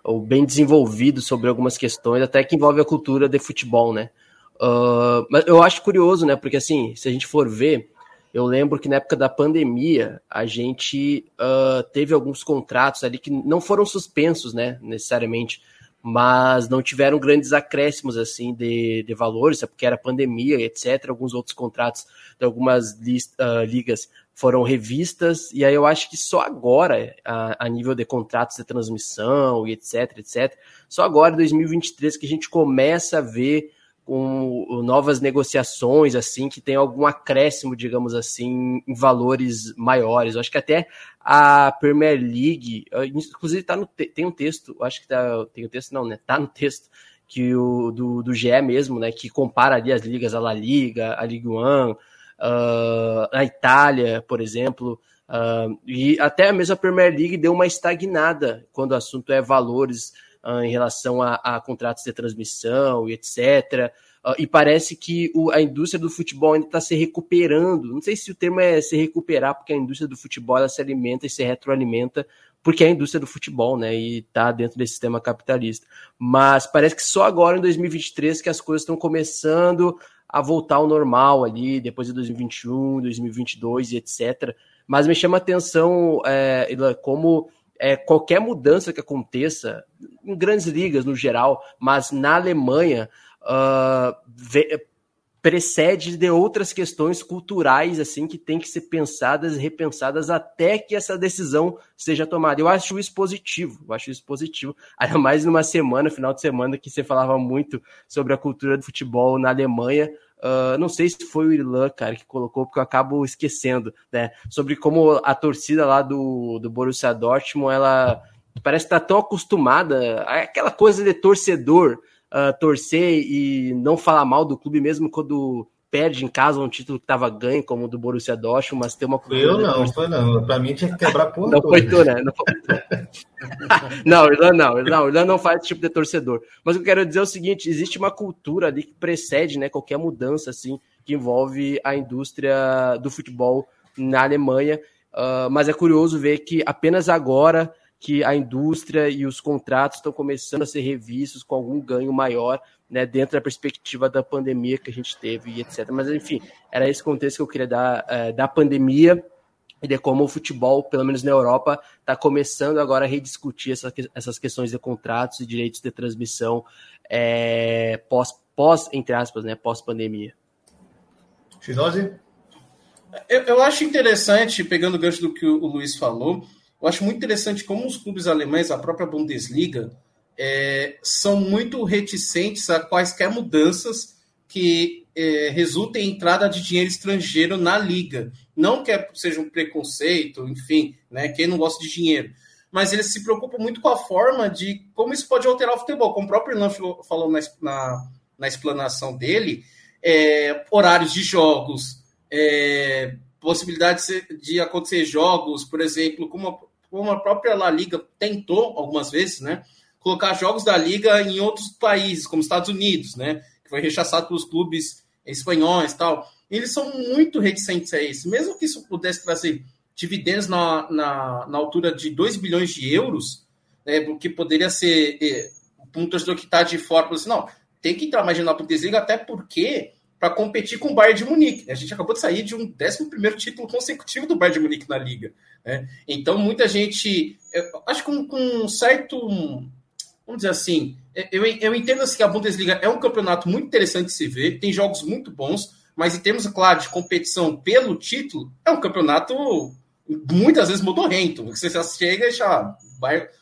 ou, bem desenvolvido sobre algumas questões, até que envolve a cultura de futebol, né? Uh, mas eu acho curioso, né? Porque assim, se a gente for ver, eu lembro que na época da pandemia a gente uh, teve alguns contratos ali que não foram suspensos, né? Necessariamente mas não tiveram grandes acréscimos assim de, de valores, é porque era pandemia, etc. Alguns outros contratos de algumas list, uh, ligas foram revistas, e aí eu acho que só agora, a, a, nível de contratos de transmissão e etc, etc, só agora, em 2023, que a gente começa a ver com novas negociações, assim, que tem algum acréscimo, digamos assim, em valores maiores. Eu acho que até a Premier League, inclusive tá no, tem um texto, acho que tá, tem um texto, não, né? Tá no texto que o do, do GE mesmo, né? Que compara ali as ligas, a La Liga, a Ligue 1, uh, a Itália, por exemplo. Uh, e até mesmo a Premier League deu uma estagnada quando o assunto é valores uh, em relação a, a, contratos de transmissão e etc. Uh, e parece que o, a indústria do futebol ainda está se recuperando. Não sei se o termo é se recuperar, porque a indústria do futebol ela se alimenta e se retroalimenta porque é a indústria do futebol, né? E está dentro desse sistema capitalista. Mas parece que só agora em 2023 que as coisas estão começando a voltar ao normal ali, depois de 2021, 2022 e etc. Mas me chama a atenção é, como é, qualquer mudança que aconteça, em grandes ligas no geral, mas na Alemanha, uh, vê, precede de outras questões culturais assim que tem que ser pensadas e repensadas até que essa decisão seja tomada. Eu acho isso positivo, eu acho isso positivo. *laughs* Ainda mais numa semana, final de semana, que você falava muito sobre a cultura do futebol na Alemanha. Uh, não sei se foi o Irlan, cara, que colocou, porque eu acabo esquecendo, né? Sobre como a torcida lá do, do Borussia Dortmund, ela parece estar tá tão acostumada, aquela coisa de torcedor, uh, torcer e não falar mal do clube, mesmo quando perde em casa um título que estava ganho, como o do Borussia Dortmund, mas tem uma Eu não, foi não. Para mim tinha que quebrar porra. *laughs* Não foi tu, né? Não, foi... *laughs* não, não, não, Irlan não faz esse tipo de torcedor. Mas o que eu quero dizer é o seguinte: existe uma cultura ali que precede né, qualquer mudança assim que envolve a indústria do futebol na Alemanha. Uh, mas é curioso ver que apenas agora que a indústria e os contratos estão começando a ser revistos com algum ganho maior né, dentro da perspectiva da pandemia que a gente teve e etc. Mas, enfim, era esse contexto que eu queria dar é, da pandemia e de como o futebol, pelo menos na Europa, está começando agora a rediscutir essa, essas questões de contratos e direitos de transmissão é, pós, pós, entre aspas, né, pós-pandemia. Xidose? Eu, eu acho interessante, pegando o gancho do que o, o Luiz falou, eu acho muito interessante como os clubes alemães, a própria Bundesliga, é, são muito reticentes a quaisquer mudanças que é, resulta em entrada de dinheiro estrangeiro na liga. Não que é, seja um preconceito, enfim, né? Quem não gosta de dinheiro. Mas eles se preocupam muito com a forma de como isso pode alterar o futebol. Como o próprio Irlan falou na, na, na explanação dele, é, horários de jogos, é, possibilidade de acontecer jogos, por exemplo, como como a própria La Liga tentou algumas vezes, né? Colocar jogos da Liga em outros países, como Estados Unidos, né? Que foi rechaçado pelos clubes espanhóis e tal. Eles são muito reticentes a isso. Mesmo que isso pudesse trazer dividendos na, na, na altura de 2 bilhões de euros, né, porque poderia ser é, um torcedor que está de fora, assim, não, tem que entrar mais na Bundesliga, até porque para competir com o Bayern de Munique. A gente acabou de sair de um 11 título consecutivo do Bayern de Munique na Liga. Né? Então, muita gente, acho que com, com, um certo, vamos dizer assim, eu, eu entendo assim, que a Bundesliga é um campeonato muito interessante de se ver, tem jogos muito bons, mas em termos, claro, de competição pelo título, é um campeonato muitas vezes modorrento. Você já chega e já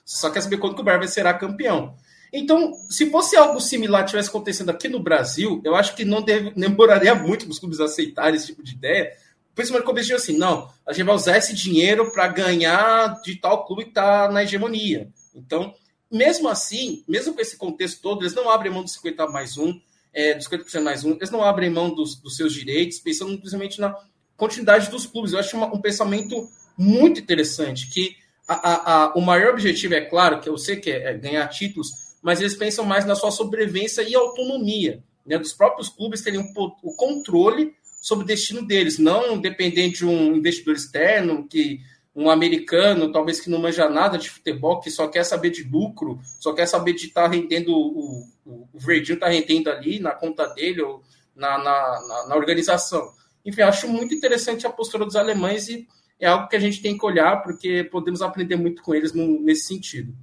só quer saber quando que o Bayern será campeão. Então, se fosse algo similar tivesse acontecendo aqui no Brasil, eu acho que não deve, *laughs* demoraria muito para os clubes aceitarem esse tipo de ideia. Principalmente quando eles dizem assim, não, a gente vai usar esse dinheiro para ganhar de tal clube que está na hegemonia. Então, mesmo assim, mesmo com esse contexto todo, eles não abrem mão dos 50 mais um, é, dos 50% mais um, eles não abrem mão dos, dos seus direitos, pensando principalmente na continuidade dos clubes. Eu acho uma, um pensamento muito interessante, que a, a, a, o maior objetivo, é claro, que eu sei que é, é ganhar títulos, mas eles pensam mais na sua sobrevivência e autonomia, né, dos próprios clubes terem o controle sobre o destino deles, não dependendo de um investidor externo, que um americano, talvez que não manja nada de futebol, que só quer saber de lucro, só quer saber de estar tá rendendo, o, o, o verdinho está rendendo ali na conta dele ou na, na, na, na organização. Enfim, acho muito interessante a postura dos alemães e é algo que a gente tem que olhar, porque podemos aprender muito com eles nesse sentido.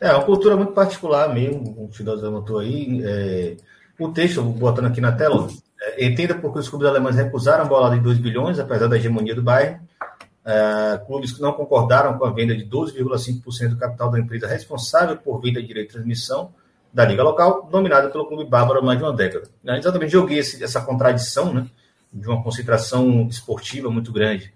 É, uma cultura muito particular mesmo, o Fidel levantou aí. É, o texto, botando aqui na tela, é, entenda porque os clubes alemães recusaram a bolada de 2 bilhões, apesar da hegemonia do Bayern. É, clubes que não concordaram com a venda de 12,5% do capital da empresa responsável por venda de direito de transmissão da liga local, dominada pelo clube bárbaro há mais de uma década. É, exatamente, joguei esse, essa contradição, né? de uma concentração esportiva muito grande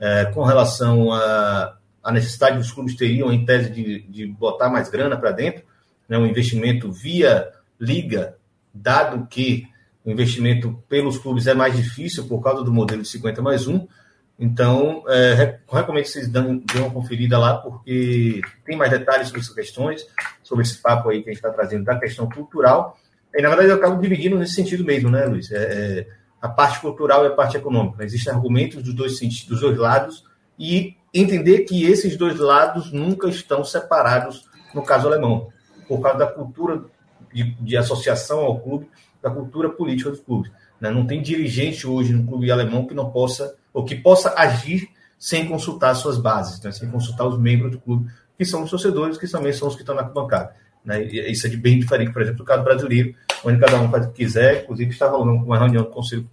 é, com relação à, à necessidade dos clubes teriam, em tese, de, de botar mais grana para dentro, né, um investimento via liga, dado que o investimento pelos clubes é mais difícil por causa do modelo de 50 mais 1. Então, é, recomendo que vocês dêem, uma conferida lá, porque tem mais detalhes sobre essas questões, sobre esse papo aí que a gente está trazendo da questão cultural. E, na verdade, eu acabo dividindo nesse sentido mesmo, né, Luiz? É, é, a parte cultural e a parte econômica. Existem argumentos dos dois, dos dois lados e entender que esses dois lados nunca estão separados no caso alemão, por causa da cultura de, de associação ao clube, da cultura política dos clubes. Né? Não tem dirigente hoje no clube alemão que não possa, ou que possa agir sem consultar suas bases, né? sem consultar os membros do clube, que são os torcedores, que também são os que estão na bancada. Né? isso é de bem diferente, por exemplo, do caso brasileiro, onde cada um faz o que quiser. Inclusive, está rolando uma reunião do Conselho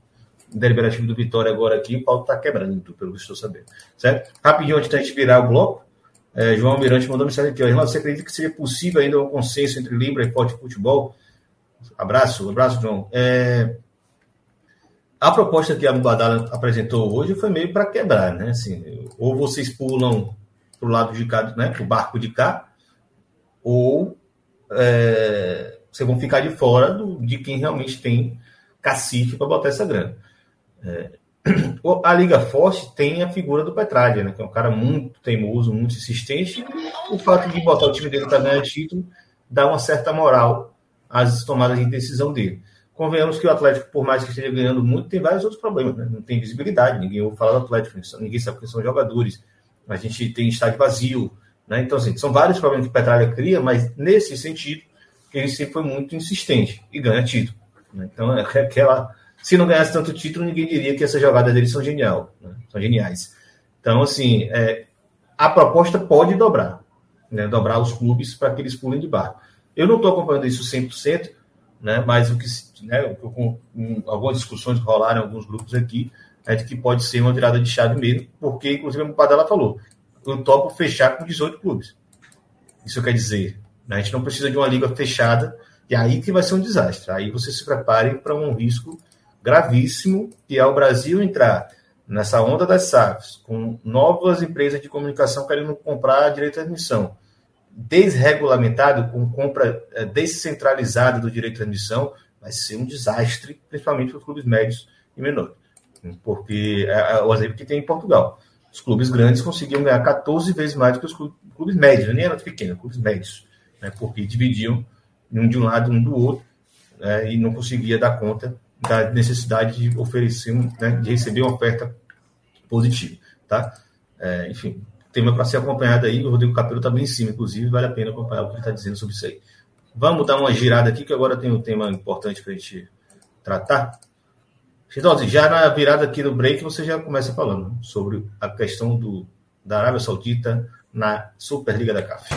Deliberativo do Vitória agora aqui, o Paulo está quebrando, pelo que estou sabendo. Certo? Rapidinho, antes da gente virar o bloco, é, João Mirante mandou mensagem aqui. Ó, você acredita que seria possível ainda um consenso entre Libra e Forte Futebol? Abraço, abraço, João. É, a proposta que a Mubadala apresentou hoje foi meio para quebrar, né? Assim, ou vocês pulam para o lado de cá, né, o barco de cá, ou é, vocês vão ficar de fora do, de quem realmente tem cacife para botar essa grana. É, a Liga Forte tem a figura do Petralha, né, que é um cara muito teimoso, muito insistente. O fato de botar o time dele para ganhar título dá uma certa moral às tomadas de decisão dele. Convenhamos que o Atlético, por mais que esteja ganhando muito, tem vários outros problemas. Né? Não tem visibilidade, ninguém ouve falar do Atlético, ninguém sabe quem são jogadores. A gente tem estádio vazio. Né? Então, assim, são vários problemas que o Petralha cria, mas nesse sentido, ele sempre foi muito insistente e ganha título. Né? Então, é aquela. Se não ganhasse tanto título, ninguém diria que essas jogadas dele são genial, né? são geniais. Então, assim, é, a proposta pode dobrar, né? dobrar os clubes para que eles pulem de barco. Eu não estou acompanhando isso 100%, né? mas o que, né, com, com algumas discussões que rolaram em alguns grupos aqui, é de que pode ser uma virada de chave mesmo, porque, inclusive, o Padala falou, eu topo fechar com 18 clubes. Isso quer dizer, né, a gente não precisa de uma liga fechada E aí que vai ser um desastre. Aí você se prepare para um risco gravíssimo, que é o Brasil entrar nessa onda das SAFs, com novas empresas de comunicação querendo comprar direito de admissão, desregulamentado, com compra eh, descentralizada do direito de admissão, vai ser um desastre, principalmente para os clubes médios e menores. Porque é, é o exemplo que tem em Portugal. Os clubes grandes conseguiam ganhar 14 vezes mais do que os clubes médios, nem eram pequenos, clubes médios, né, porque dividiam um de um lado, um do outro, né, e não conseguia dar conta da necessidade de oferecer, né, de receber uma oferta positiva, tá? É, enfim, tema para ser acompanhado aí, o Rodrigo Capelo está bem em cima, inclusive, vale a pena acompanhar o que ele está dizendo sobre isso aí. Vamos dar uma girada aqui, que agora tem um tema importante para a gente tratar. Chidose, já na virada aqui do break, você já começa falando sobre a questão do, da Arábia Saudita na Superliga da CAF.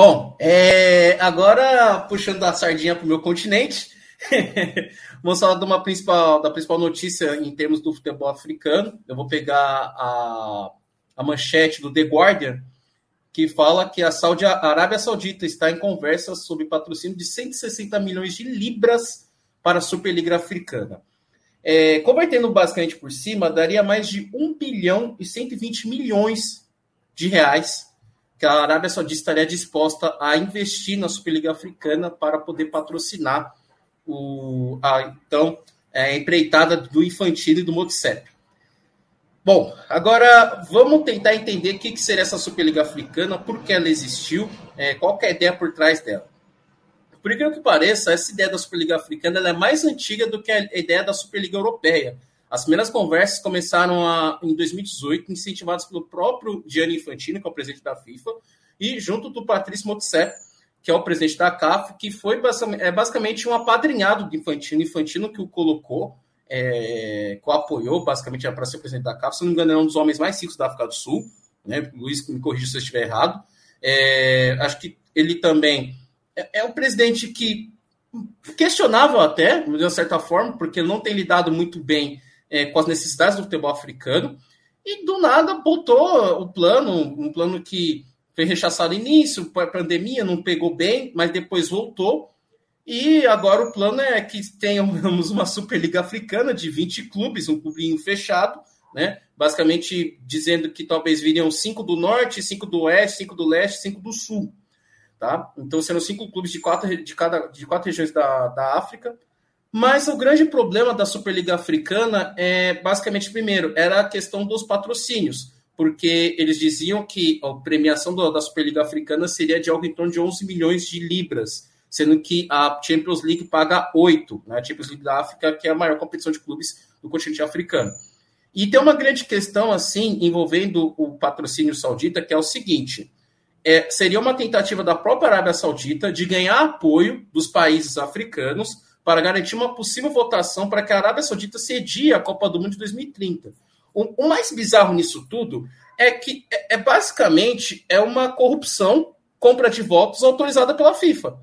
Bom, é, agora puxando a sardinha para o meu continente, *laughs* vamos falar de uma principal, da principal notícia em termos do futebol africano. Eu vou pegar a, a manchete do The Guardian, que fala que a, Saudi, a Arábia Saudita está em conversas sobre patrocínio de 160 milhões de libras para a Superliga Africana. É, convertendo basicamente por cima, daria mais de 1 bilhão e 120 milhões de reais que a Arábia Saudita estaria disposta a investir na Superliga Africana para poder patrocinar o, a então é, empreitada do Infantino e do Motsep. Bom, agora vamos tentar entender o que, que seria essa Superliga Africana, por que ela existiu, é, qual é a ideia por trás dela. Por incrível que pareça, essa ideia da Superliga Africana é mais antiga do que a ideia da Superliga Europeia, as primeiras conversas começaram a, em 2018, incentivadas pelo próprio Gianni Infantino, que é o presidente da FIFA, e junto do Patrício Motsep, que é o presidente da CAF, que foi é basicamente um apadrinhado do Infantino, Infantino que o colocou, é, que o apoiou, basicamente para ser presidente da CAF, se não me engano, é um dos homens mais ricos da África do Sul, né? Luiz, me corrija se eu estiver errado. É, acho que ele também é, é um presidente que questionável até, de uma certa forma, porque não tem lidado muito bem é, com as necessidades do futebol africano, e do nada botou o plano, um plano que foi rechaçado no início, a pandemia não pegou bem, mas depois voltou. E agora o plano é que tenhamos *laughs* uma Superliga Africana de 20 clubes, um clubinho fechado, né? Basicamente dizendo que talvez viriam cinco do norte, cinco do oeste, cinco do leste, cinco do sul. Tá? Então, sendo cinco clubes de quatro, de cada, de quatro regiões da, da África, mas o grande problema da Superliga Africana é basicamente, primeiro, era a questão dos patrocínios, porque eles diziam que a premiação da Superliga Africana seria de algo em torno de 11 milhões de libras, sendo que a Champions League paga 8, né? a Champions League da África, que é a maior competição de clubes do continente africano. E tem uma grande questão, assim, envolvendo o patrocínio saudita, que é o seguinte: é, seria uma tentativa da própria Arábia Saudita de ganhar apoio dos países africanos para garantir uma possível votação para que a Arábia Saudita cedia a Copa do Mundo de 2030. O, o mais bizarro nisso tudo é que é, é basicamente é uma corrupção, compra de votos autorizada pela FIFA.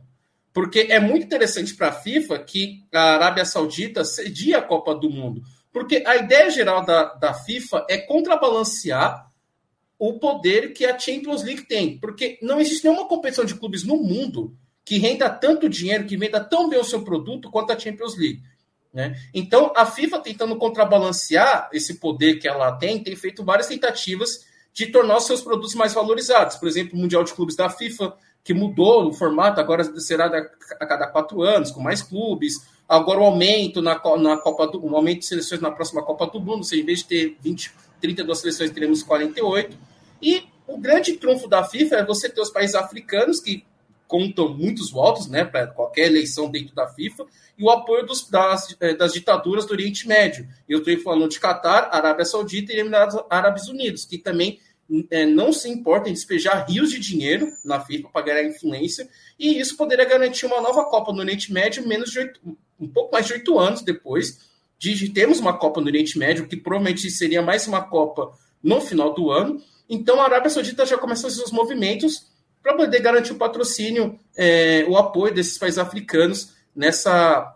Porque é muito interessante para a FIFA que a Arábia Saudita cedia a Copa do Mundo. Porque a ideia geral da, da FIFA é contrabalancear o poder que a Champions League tem. Porque não existe nenhuma competição de clubes no mundo que renda tanto dinheiro, que venda tão bem o seu produto quanto a Champions League. Né? Então, a FIFA, tentando contrabalancear esse poder que ela tem, tem feito várias tentativas de tornar os seus produtos mais valorizados. Por exemplo, o Mundial de Clubes da FIFA, que mudou o formato, agora será a cada quatro anos, com mais clubes. Agora o aumento na, na Copa do aumento de seleções na próxima Copa do Mundo, seja, em vez de ter 20, 32 seleções, teremos 48. E o grande trunfo da FIFA é você ter os países africanos que contam muitos votos né, para qualquer eleição dentro da FIFA, e o apoio dos, das, eh, das ditaduras do Oriente Médio. Eu estou falando de Catar, Arábia Saudita e Emirados Árabes Unidos, que também é, não se importam em despejar rios de dinheiro na FIFA para ganhar influência, e isso poderia garantir uma nova Copa no Oriente Médio menos de 8, um pouco mais de oito anos depois de termos uma Copa no Oriente Médio, que provavelmente seria mais uma Copa no final do ano, Então a Arábia Saudita já começou esses movimentos para poder garantir o patrocínio, é, o apoio desses países africanos nessa,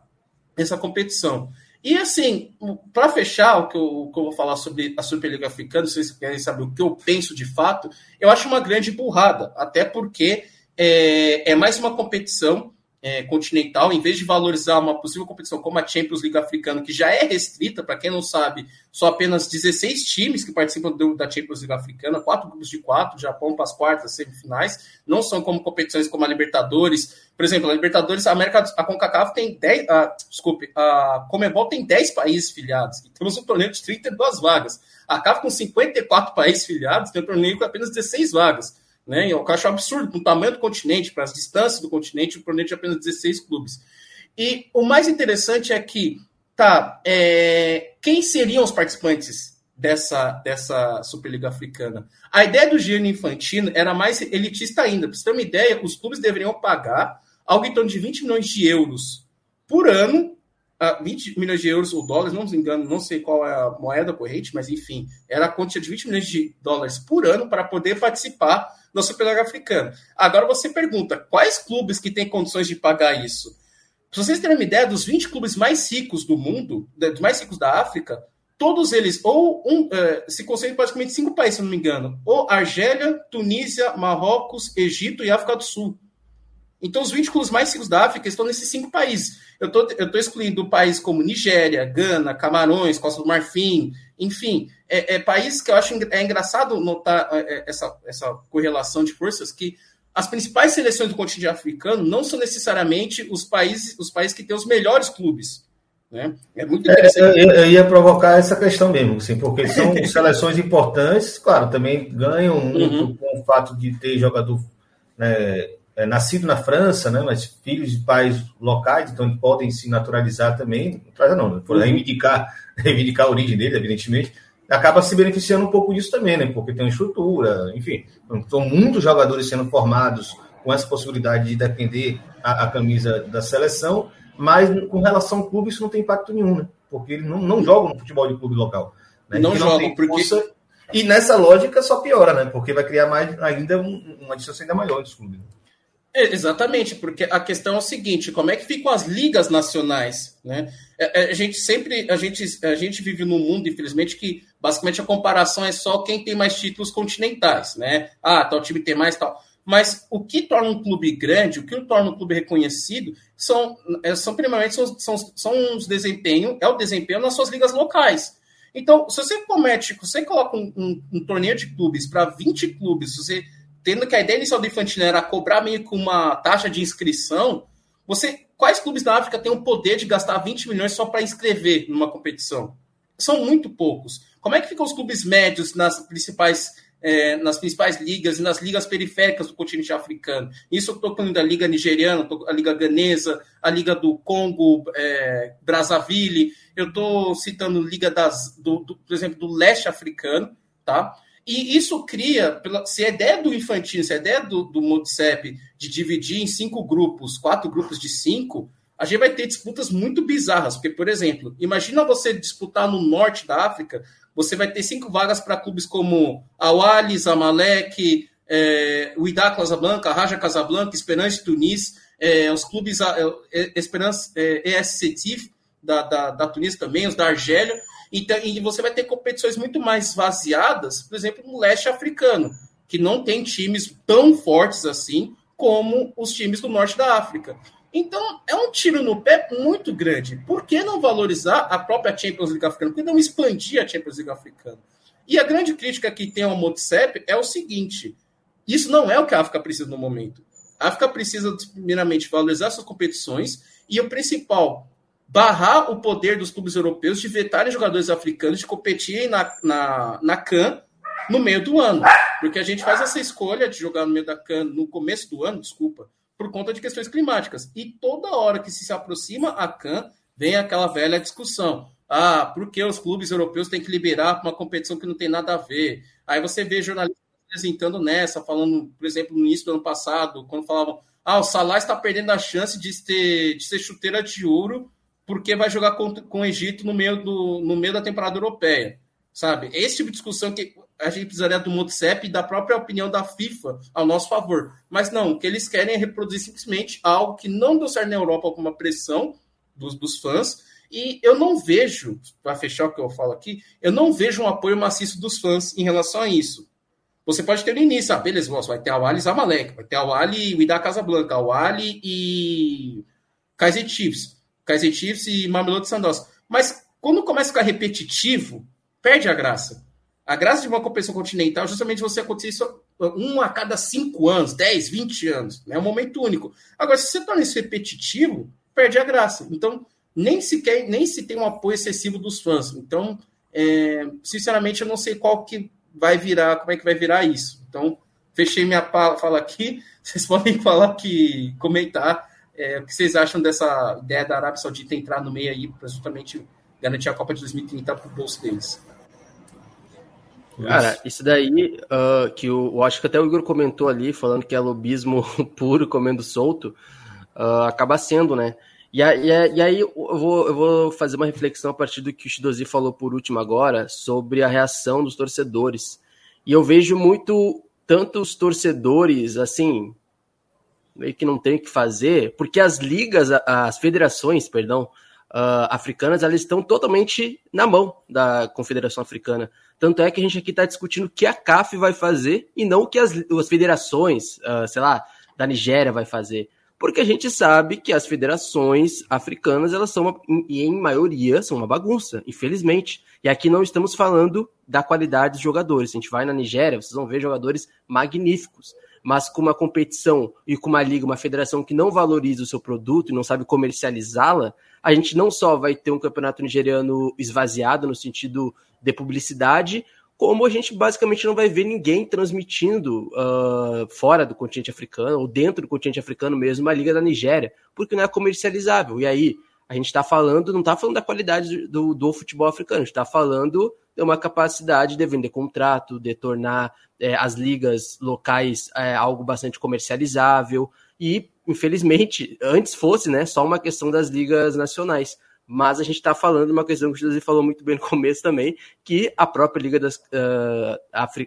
nessa competição. E assim, para fechar o que, eu, que, eu, vou falar sobre a Superliga Africana, se vocês querem saber o que eu penso de fato, eu acho uma grande burrada, até porque é, é mais uma competição é, continental, em vez de valorizar uma possível competição como a Champions League africana, que já é restrita, para quem não sabe, só apenas 16 times que participam do, da Champions League africana, quatro grupos de quatro, Japão para as quartas, semifinais, não são como competições como a Libertadores. Por exemplo, a Libertadores, a América, a CONCACAF tem 10, a, desculpe, a Comebol tem 10 países filiados, e temos um torneio de 32 vagas. A CAF com 54 países filiados tem um torneio com apenas 16 vagas. Né? Eu acho absurdo, com o tamanho do continente, para as distâncias do continente, o continente de apenas 16 clubes. E o mais interessante é que, tá, é, quem seriam os participantes dessa, dessa Superliga Africana? A ideia do Gianni Infantino era mais elitista ainda. Para você ter uma ideia, os clubes deveriam pagar algo em torno de 20 milhões de euros por ano 20 milhões de euros ou dólares, não me engano, não sei qual é a moeda corrente, mas enfim, era a quantia de 20 milhões de dólares por ano para poder participar da Superliga Africana. Agora você pergunta, quais clubes que têm condições de pagar isso? Para vocês terem uma ideia, dos 20 clubes mais ricos do mundo, dos mais ricos da África, todos eles, ou um, uh, se concentram praticamente cinco países, se não me engano, ou Argélia, Tunísia, Marrocos, Egito e África do Sul. Então, os 20 clubes mais ricos da África estão nesses cinco países. Eu estou eu tô excluindo países como Nigéria, Gana, Camarões, Costa do Marfim, enfim, é, é países que eu acho é engraçado notar é, é, essa, essa correlação de forças que as principais seleções do continente africano não são necessariamente os países, os países que têm os melhores clubes. Né? É muito é, interessante. Eu, eu, ia provocar essa questão mesmo, assim, porque são *laughs* seleções importantes, claro, também ganham muito uhum. com o fato de ter jogador né, é, nascido na França, né, mas filhos de pais locais, então podem se naturalizar também, não, não por uhum. reivindicar, *laughs* reivindicar a origem dele, evidentemente, acaba se beneficiando um pouco disso também, né, porque tem uma estrutura, enfim, são muitos jogadores sendo formados com essa possibilidade de depender a, a camisa da seleção, mas com relação ao clube isso não tem impacto nenhum, né, porque eles não, não jogam no futebol de clube local. Né, não jogam, porque... Força, e nessa lógica só piora, né? Porque vai criar mais ainda uma distância ainda maior dos clubes. É, exatamente, porque a questão é o seguinte: como é que ficam as ligas nacionais? Né? É, é, a, gente sempre a gente, a gente vive num mundo, infelizmente, que basicamente a comparação é só quem tem mais títulos continentais, né? Ah, tal time tem mais tal. Mas o que torna um clube grande, o que torna um clube reconhecido, são, são primeiramente são, são, são os desempenho, é o desempenho nas suas ligas locais. Então, se você comete, se você coloca um, um, um torneio de clubes para 20 clubes, se você tendo que a ideia inicial do Infantino era cobrar meio que uma taxa de inscrição, você quais clubes da África têm o poder de gastar 20 milhões só para inscrever numa competição? São muito poucos. Como é que ficam os clubes médios nas principais, é, nas principais ligas e nas ligas periféricas do continente africano? Isso eu estou falando da Liga Nigeriana, a Liga Ganesa, a Liga do Congo, é, Brazzaville, eu estou citando Liga das, do, do, por exemplo, do leste africano, tá? E isso cria, se a ideia do Infantino, se a ideia do, do Motsep de dividir em cinco grupos, quatro grupos de cinco, a gente vai ter disputas muito bizarras. Porque, por exemplo, imagina você disputar no norte da África, você vai ter cinco vagas para clubes como Awali, Zamalek, é, o Ida Casablanca, Raja Casablanca, Esperance Tunis, é, os clubes é, Esperance é, ESCTIF da, da, da Tunísia também, os da Argélia. Então, e você vai ter competições muito mais vaziadas, por exemplo, no leste africano, que não tem times tão fortes assim como os times do norte da África. Então, é um tiro no pé muito grande. Por que não valorizar a própria Champions League africana? Por que não expandir a Champions League africana? E a grande crítica que tem ao Motsep é o seguinte: isso não é o que a África precisa no momento. A África precisa, primeiramente, valorizar suas competições e o principal, barrar o poder dos clubes europeus de vetarem jogadores africanos de competirem na, na, na CAN no meio do ano. Porque a gente faz essa escolha de jogar no meio da CAN no começo do ano, desculpa, por conta de questões climáticas. E toda hora que se aproxima a CAN, vem aquela velha discussão. Ah, por que os clubes europeus têm que liberar uma competição que não tem nada a ver? Aí você vê jornalistas apresentando nessa, falando, por exemplo, no início do ano passado, quando falavam, ah, o Salah está perdendo a chance de, ter, de ser chuteira de ouro porque vai jogar com, o Egito no meio, do, no meio da temporada europeia, sabe? Esse tipo de discussão que a gente precisaria do MOTSEP e da própria opinião da FIFA ao nosso favor. Mas não, o que eles querem é reproduzir simplesmente algo que não deu certo na Europa com uma pressão dos, dos fãs. E eu não vejo, para fechar o que eu falo aqui, eu não vejo um apoio maciço dos fãs em relação a isso. Você pode ter no início, ah, beleza, vai ter a e Zamalek, vai ter a Wally e Ida Casablanca, a Wally e Kaiser Chiefs, Kaiser Chiefs e Mamelodi Sandals. Mas quando começa a ficar repetitivo, perde a graça. A graça de uma competição continental é justamente você acontecer isso um a cada cinco anos, 10, 20 anos. É um momento único. Agora, se você torna isso repetitivo, perde a graça. Então, nem se, quer, nem se tem um apoio excessivo dos fãs. Então, é, sinceramente, eu não sei qual que vai virar, como é que vai virar isso. Então, fechei minha fala aqui. *laughs* Vocês podem falar que, comentar é, o que vocês acham dessa ideia da Arábia Saudita entrar no meio aí, para justamente garantir a Copa de 2030 para o bolso deles. Cara, isso daí uh, que o, eu acho que até o Igor comentou ali, falando que é lobismo *laughs* puro comendo solto, uh, acaba sendo, né? E, e, e, aí eu vou, eu vou fazer uma reflexão a partir do que o Shidozi falou por último agora sobre a reação dos torcedores. E eu vejo muito tantos torcedores assim, meio que não tem o que fazer, porque as ligas, as federações, perdão, uh, africanas, elas estão totalmente na mão da Confederação Africana. Tanto é que a gente aqui está discutindo o que a CAF vai fazer e não o que as, as federações, uh, sei lá, da Nigéria vai fazer. Porque a gente sabe que as federações africanas, elas são, e em maioria, são uma bagunça, infelizmente. E aqui não estamos falando da qualidade dos jogadores. A gente vai na Nigéria, vocês vão ver jogadores magníficos mas com uma competição e com uma liga, uma federação que não valoriza o seu produto e não sabe comercializá-la, a gente não só vai ter um campeonato nigeriano esvaziado no sentido de publicidade, como a gente basicamente não vai ver ninguém transmitindo uh, fora do continente africano ou dentro do continente africano mesmo a Liga da Nigéria, porque não é comercializável. E aí, a gente está falando, não está falando da qualidade do, do futebol africano, a gente está falando de uma capacidade de vender contrato, de tornar é, as ligas locais é, algo bastante comercializável. E, infelizmente, antes fosse né, só uma questão das ligas nacionais. Mas a gente está falando de uma questão que o José falou muito bem no começo também, que a própria Liga, das, uh,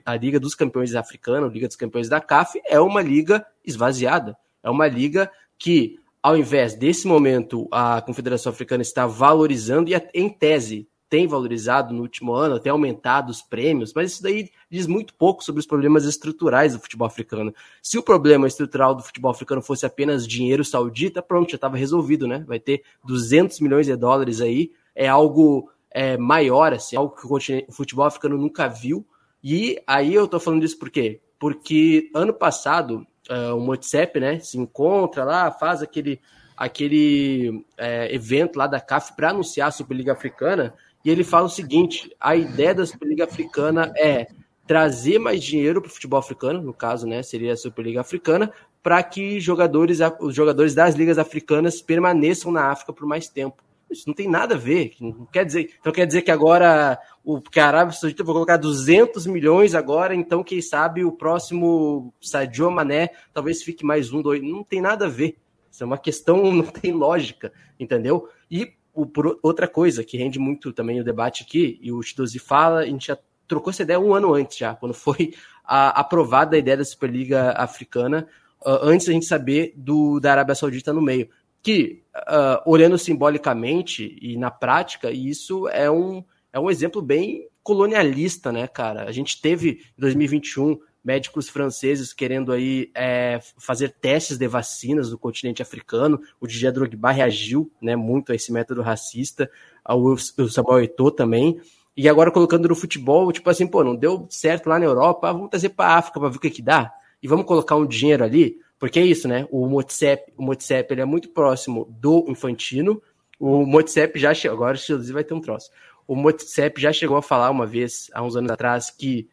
a Liga dos Campeões Africana, a Liga dos Campeões da CAF, é uma liga esvaziada. É uma liga que, ao invés desse momento, a Confederação Africana está valorizando e, em tese, tem valorizado no último ano, até aumentado os prêmios, mas isso daí diz muito pouco sobre os problemas estruturais do futebol africano. Se o problema estrutural do futebol africano fosse apenas dinheiro saudita, pronto, já estava resolvido, né? Vai ter 200 milhões de dólares aí, é algo é, maior, assim, algo que o futebol africano nunca viu. E aí eu tô falando isso por quê? Porque ano passado, uh, o WhatsApp, né, se encontra lá, faz aquele, aquele é, evento lá da CAF para anunciar a Superliga Africana, e ele fala o seguinte: a ideia da Superliga Africana é trazer mais dinheiro para o futebol africano, no caso, né, seria a Superliga Africana, para que jogadores, os jogadores das ligas africanas permaneçam na África por mais tempo. Isso não tem nada a ver. Não quer dizer, então quer dizer que agora o que a Arábia Saudita vai colocar 200 milhões agora, então quem sabe o próximo Sadio Mané talvez fique mais um, dois. Não tem nada a ver. Isso é uma questão, *laughs* não tem lógica, entendeu? E o, por outra coisa que rende muito também o debate aqui, e o Chidozi fala, a gente já trocou essa ideia um ano antes já, quando foi a, aprovada a ideia da Superliga Africana, uh, antes a gente saber do, da Arábia Saudita no meio. Que, uh, olhando simbolicamente e na prática, isso é um, é um exemplo bem colonialista, né, cara? A gente teve em 2021 médicos franceses querendo aí é, fazer testes de vacinas no continente africano. O Didier Drogba reagiu né, muito a esse método racista, o Samuel Eto'o também. E agora colocando no futebol, tipo assim, pô, não deu certo lá na Europa, vamos trazer para a África para ver o que que dá. E vamos colocar um dinheiro ali, porque é isso, né? O Motsep, o Motsep ele é muito próximo do Infantino. O Motsep já chegou, agora o vai ter um troço. O Motsep já chegou a falar uma vez, há uns anos atrás, que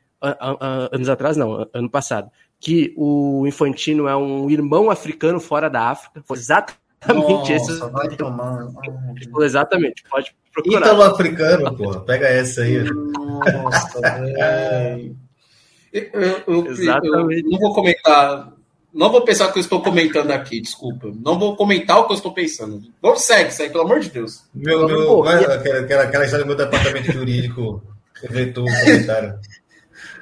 anos atrás, não, ano passado, que o Infantino é um irmão africano fora da África. Foi exatamente Nossa, esse. Vai tomar. Exatamente, pode procurar. Ítalo africano, porra. Pega essa aí. Nossa, *laughs* velho. Eu, eu, Exatamente. Eu não vou comentar. Não vou pensar o que eu estou comentando aqui, desculpa. Não vou comentar o que eu estou pensando. Vamos segue, segue, pelo amor de Deus. Meu, meu, vai, aquela, aquela história do meu departamento jurídico vetou um comentário.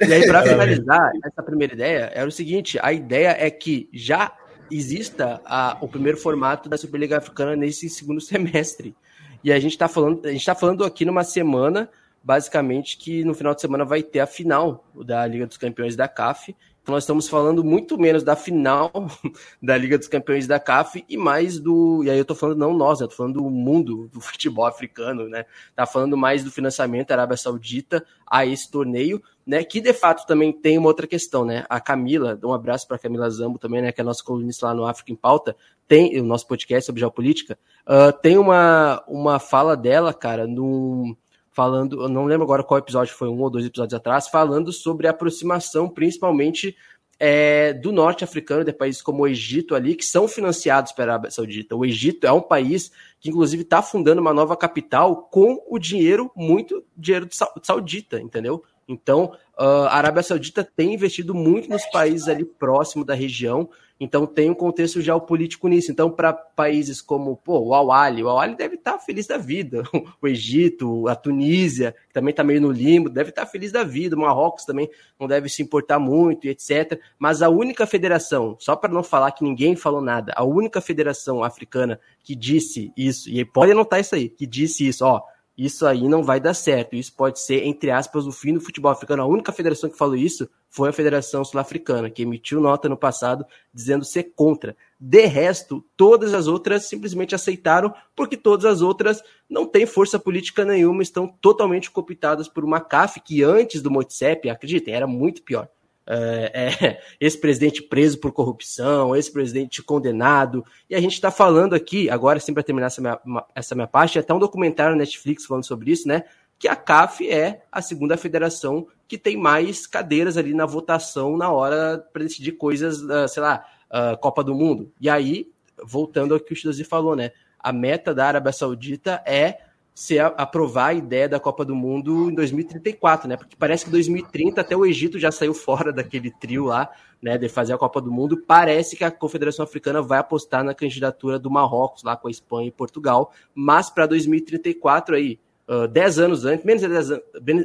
E aí, para finalizar, essa primeira ideia era o seguinte: a ideia é que já exista a, o primeiro formato da Superliga Africana nesse segundo *laughs* semestre. E a gente está falando, a gente tá falando aqui numa semana, basicamente, que no final de semana vai ter a final da Liga dos Campeões da CAF. Nós estamos falando muito menos da final *laughs* da Liga dos Campeões da CAF e mais do. E aí eu tô falando não nós, eu tô falando do mundo do *laughs* futebol africano, né? Tá falando mais do financiamento da Arábia Saudita a esse torneio, né? Que de fato também tem uma outra questão, né? A Camila, um abraço para Camila Zambo também, né? Que é a nossa colunista lá no África em Pauta, tem o nosso podcast sobre geopolítica, uh, tem uma, uma fala dela, cara, no falando, eu não lembro agora qual episódio foi, um ou dois episódios atrás, falando sobre a aproximação, principalmente é, do norte africano, de países como o Egito ali, que são financiados pela Arábia Saudita. O Egito é um país que, inclusive, está fundando uma nova capital com o dinheiro, muito dinheiro saudita, entendeu? Então, a Arábia Saudita tem investido muito nos países ali próximo da região, então tem um contexto geopolítico nisso. Então, para países como pô, o Awali, o Awali deve estar tá feliz da vida. *laughs* O Egito, a Tunísia, que também está meio no limbo, deve estar tá feliz da vida. O Marrocos também não deve se importar muito, etc. Mas a única federação, só para não falar que ninguém falou nada, a única federação africana que disse isso, e pode anotar isso aí, que disse isso, ó isso aí não vai dar certo. Isso pode ser, entre aspas, o fim do futebol africano. A única federação que falou isso foi a Federação Sul-Africana, que emitiu nota no passado dizendo ser contra. De resto, todas as outras simplesmente aceitaram, porque todas as outras não têm força política nenhuma, estão totalmente cooptadas por uma CAF que antes do Motsep, acreditem, era muito pior é, é, ex-presidente preso por corrupção, ex-presidente condenado. E a gente está falando aqui, agora, sim, para terminar essa minha, essa minha parte, até um documentário na Netflix falando sobre isso, né? Que a CAF é a segunda federação que tem mais cadeiras ali na votação na hora para decidir coisas, uh, sei lá, uh, Copa do Mundo. E aí, voltando ao que o Chidozi falou, né? A meta da Arábia Saudita é se aprovar a ideia da Copa do Mundo em 2034, né? Porque parece que 2030 até o Egito já saiu *laughs* fora daquele trio lá, né, de fazer a Copa do Mundo. Parece que a Confederação Africana vai apostar na candidatura do Marrocos lá com a Espanha e Portugal, mas para 2034 aí, uh, 10 anos antes, menos de 10,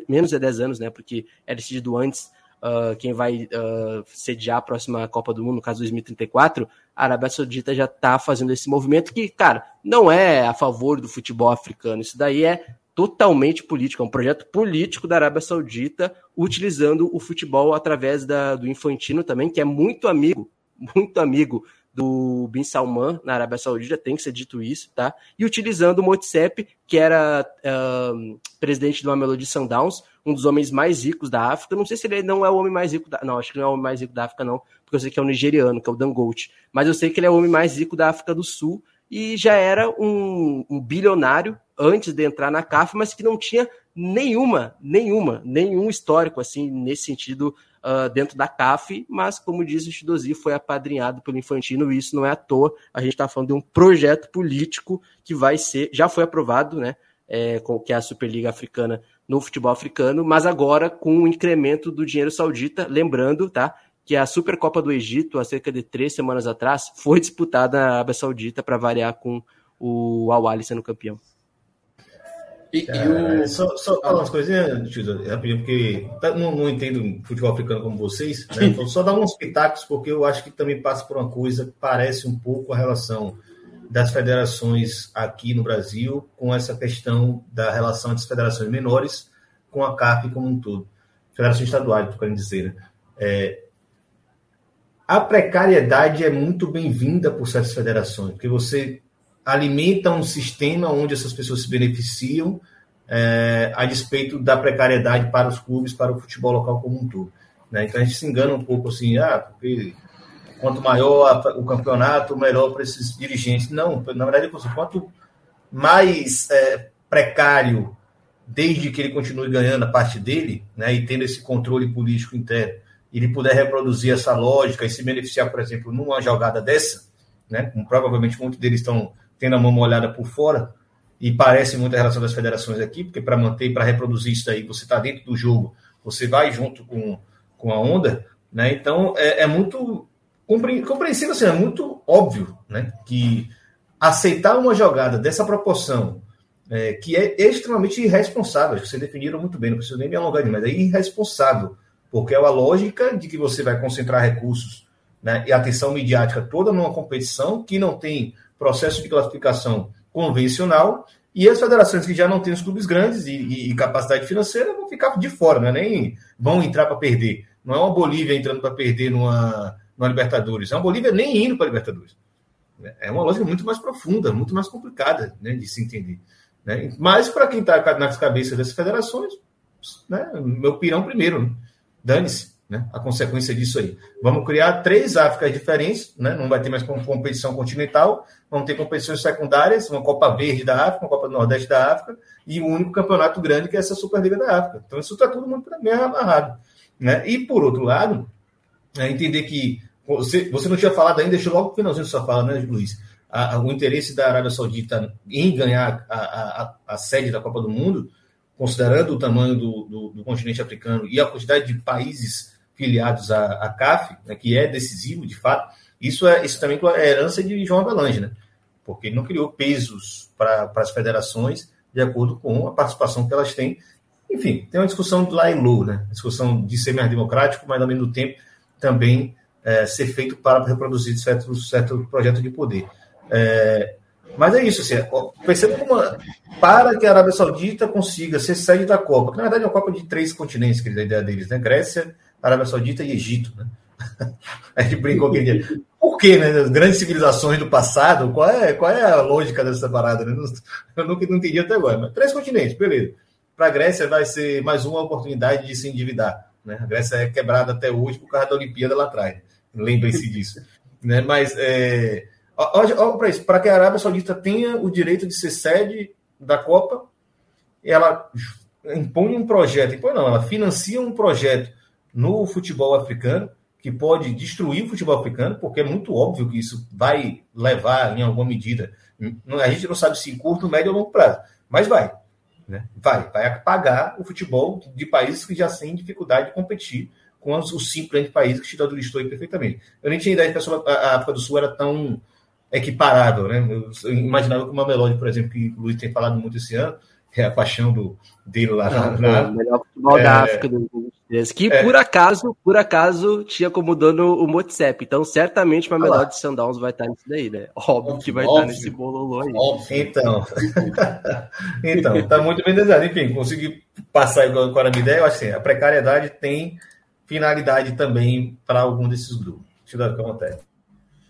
menos de 10 anos, né? Porque é decidido antes uh, quem vai uh, sediar a próxima Copa do Mundo, no caso 2034, a Arábia Saudita já está fazendo esse movimento que, cara, não é a favor do futebol africano. Isso daí é totalmente político, é um projeto político da Arábia Saudita utilizando o futebol através da, do Infantino também, que é muito amigo, muito amigo do Bin Salman na Arábia Saudita, tem que ser dito isso, tá? E utilizando o Motsep, que era uh, presidente do Mamelodi Sundowns, um dos homens mais ricos da África. Não sei se ele não é o homem mais rico da... Não, acho que não é o homem mais rico da África, não, porque eu sei que é o nigeriano, que é o Dangote. Mas eu sei que ele é o homem mais rico da África do Sul e já era um, um bilionário antes de entrar na CAF, mas que não tinha nenhuma, nenhuma, nenhum histórico assim nesse sentido uh, dentro da CAF, mas como diz o Chidozi, foi apadrinhado pelo Infantino e isso não é à toa. A gente está falando de um projeto político que vai ser, já foi aprovado, né? É, com, que é a Superliga Africana no futebol africano, mas agora com o incremento do dinheiro saudita, lembrando, tá? Que a Supercopa do Egito, há cerca de três semanas atrás, foi disputada na Arábia Saudita para variar com o Al sendo campeão. E, e o... Só, só falar umas coisinhas, rapidinho, porque não, não entendo futebol africano como vocês, né? Então, só dar uns pitacos, porque eu acho que também passa por uma coisa que parece um pouco a relação das federações aqui no Brasil com essa questão da relação das federações menores com a CAF como um todo. Federação estadual, estou querendo dizer. Né? É, a precariedade é muito bem-vinda por certas federações, porque você alimenta um sistema onde essas pessoas se beneficiam é, a despeito da precariedade para os clubes, para o futebol local como um todo. Né? Então a gente se engana um pouco assim, ah, porque quanto maior o campeonato, melhor para esses dirigentes. Não, na verdade, quanto mais é, precário, desde que ele continue ganhando a parte dele, né, e tendo esse controle político interno, ele puder reproduzir essa lógica e se beneficiar, por exemplo, numa jogada dessa, né, como provavelmente muitos deles estão tendo a mão molhada por fora, e parece muito a relação das federações aqui, porque para manter para reproduzir isso aí, você está dentro do jogo, você vai junto com, com a onda, né? Então é, é muito compreensível, assim, é muito óbvio, né? Que aceitar uma jogada dessa proporção, é, que é extremamente irresponsável, vocês definiram muito bem, não preciso nem me alongar demais, é irresponsável porque é a lógica de que você vai concentrar recursos né, e atenção midiática toda numa competição que não tem processo de classificação convencional e as federações que já não têm os clubes grandes e, e, e capacidade financeira vão ficar de fora, né? nem vão entrar para perder. Não é uma Bolívia entrando para perder numa, numa Libertadores, é uma Bolívia nem indo para Libertadores. É uma lógica muito mais profunda, muito mais complicada né, de se entender. Né? Mas para quem está nas cabeças dessas federações, né, meu pirão primeiro, né? dane-se né, a consequência disso aí. Vamos criar três Áfricas diferentes, né, não vai ter mais competição continental, vão ter competições secundárias, uma Copa Verde da África, uma Copa do Nordeste da África, e o um único campeonato grande que é essa Superliga da África. Então isso está tudo muito bem amarrado. Né? E por outro lado, é entender que você, você não tinha falado ainda, deixou logo o finalzinho da sua fala, né, Luiz? A, a, o interesse da Arábia Saudita em ganhar a, a, a, sede da Copa do Mundo, considerando o tamanho do, do, do continente africano e a quantidade de países filiados à, à CAF, né, que é decisivo, de fato, isso, é, isso também é herança de João Avelange, né? porque ele não criou pesos para as federações de acordo com a participação que elas têm. Enfim, tem uma discussão lá e low, né? discussão de ser mais democrático, mas ao mesmo tempo também é, ser feito para reproduzir certo, certo projeto de poder. É, mas é isso, assim, perceba como para que a Arábia Saudita consiga ser sede da Copa, que na verdade é uma Copa de três continentes, que é a ideia deles, né? Grécia, Arábia Saudita e Egito, né? *laughs* A gente brincou aquele dia. Por quê, né? As grandes civilizações do passado, qual é, qual é a lógica dessa parada? Né? *laughs* Eu nunca não entendi até agora. Mas três continentes, beleza. Para a Grécia vai ser mais uma oportunidade de se endividar. Né? A Grécia é quebrada até hoje por causa da Olimpíada lá atrás. Lembrem-se disso. *laughs* né? Mas é, olha para isso, para que a Arábia Saudita tenha o direito de ser sede da Copa, ela impõe um projeto, impõe não, ela financia um projeto no futebol africano que pode destruir o futebol africano, porque é muito óbvio que isso vai levar, em alguma medida, a gente não sabe se curto, médio ou longo prazo, mas vai. Né? Vai, vai apagar o futebol de países que já têm dificuldade de competir com os, cinco grandes países que o Titador listou aí perfeitamente. Eu nem tinha ideia que a África do Sul era tão equiparável, né? Eu imaginava que uma Melody, por exemplo, que o Luiz tem falado muito esse ano, é a paixão do, dele lá na, na, O melhor futebol é, da África do 2023. Que é, por acaso, por acaso, tinha como dono o Motsep. Então, certamente uma melhor de Sundowns vai estar nisso daí, né? Óbvio, óbvio que vai óbvio, estar nesse bololô aí. Óbvio. Então, *laughs* então, tá muito bem desenhado. Enfim, consegui passar igual com a minha ideia. Eu acho assim, a precariedade tem finalidade também para algum desses grupos. Deixa eu dar o que acontece.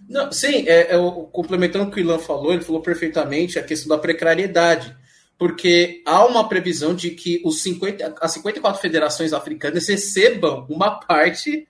Não, sim, é, é, complementando o que o Ilan falou, ele falou perfeitamente a questão da precariedade porque há uma previsão de que os 50, as 54 federações africanas recebam uma parte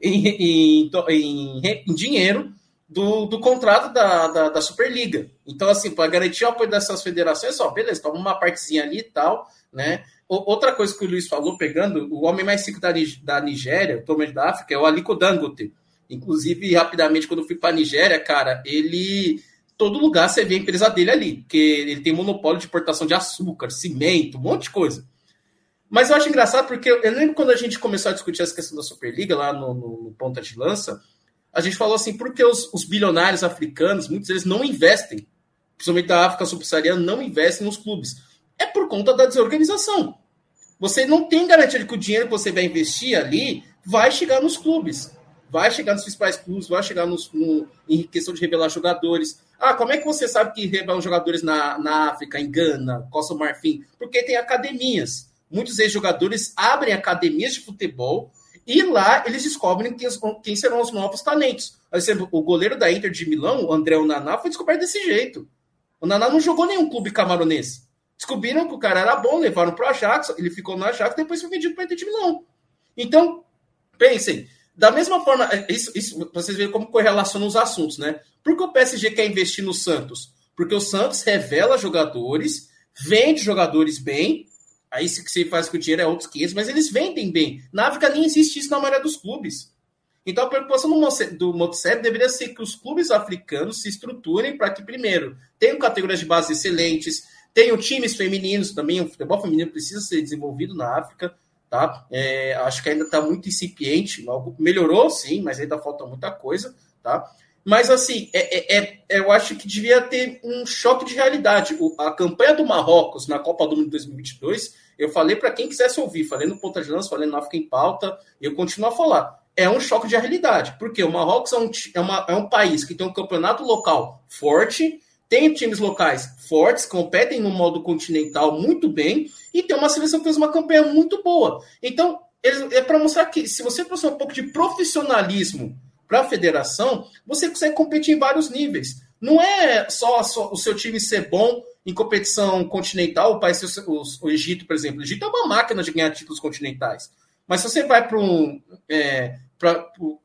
em, em, em, em dinheiro do, do contrato da, da, da, Superliga. Então, assim, para garantir o apoio dessas federações, ó, beleza, toma uma partezinha ali e tal, né? Outra coisa que o Luiz falou, pegando, o homem mais rico da, da Nigéria, totalmente da África, é o Aliko Dangote. Inclusive, rapidamente, quando eu fui para a Nigéria, cara, ele todo lugar você vê a empresa dele ali, porque ele tem monopólio de importação de açúcar, cimento, um monte de coisa. Mas eu acho engraçado porque eu lembro quando a gente começou a discutir essa questão da Superliga lá no, no, no Ponta de Lança, a gente falou assim, por que os, os, bilionários africanos, muitos deles não investem, principalmente da África subsaariana, não investem nos clubes? É por conta da desorganização. Você não tem garantia de que o dinheiro que você vai investir ali vai chegar nos clubes, vai chegar nos principais clubes, vai chegar nos, no, em questão de revelar jogadores. Ah, como é que você sabe que revelam jogadores na, na África, em Gana, Costa Marfim? Porque tem academias. Muitos ex-jogadores abrem academias de futebol e lá eles descobrem quem, quem, serão os novos talentos. Por exemplo, o goleiro da Inter de Milão, o André Onaná, foi descoberto desse jeito. O Naná não jogou nenhum clube camaronês. Descobriram que o cara era bom, levaram para o Ajax, ele ficou no Ajax, depois foi vendido para a Inter de Milão. Então, pensem, da mesma forma, é, isso, isso vocês verem como correlaciona os assuntos, né? Por que o PSG quer investir no Santos? Porque o Santos revela jogadores, vende jogadores bem, aí se você faz com o dinheiro é outros 500, mas eles vendem bem. Na África nem existe isso na maioria dos clubes. Então a preocupação do Motsep deveria ser que os clubes africanos se estruturem para que, primeiro, tenham categorias de base excelentes, tenham times femininos também, o futebol feminino precisa ser desenvolvido na África, tá? É, acho que ainda está muito incipiente, melhorou sim, mas ainda falta muita coisa, tá? Mas, assim, é, é, é, eu acho que devia ter um choque de realidade. O, a campanha do Marrocos na Copa do Mundo 2022, eu falei para quem quisesse ouvir, falei no Ponta de Lança, falei no África em Pauta, eu continuo a falar. É um choque de realidade, porque o Marrocos é um, é, uma, é um país que tem um campeonato local forte, tem times locais fortes, competem no modo continental muito bem, e tem uma seleção que fez uma campanha muito boa. Então, é para mostrar que se você trouxer um pouco de profissionalismo para a federação, você consegue competir em vários níveis. Não é só, o seu time ser bom em competição continental, o país, o, o, Egito, por exemplo. O Egito é uma máquina de ganhar títulos continentais. Mas se você vai para um, é,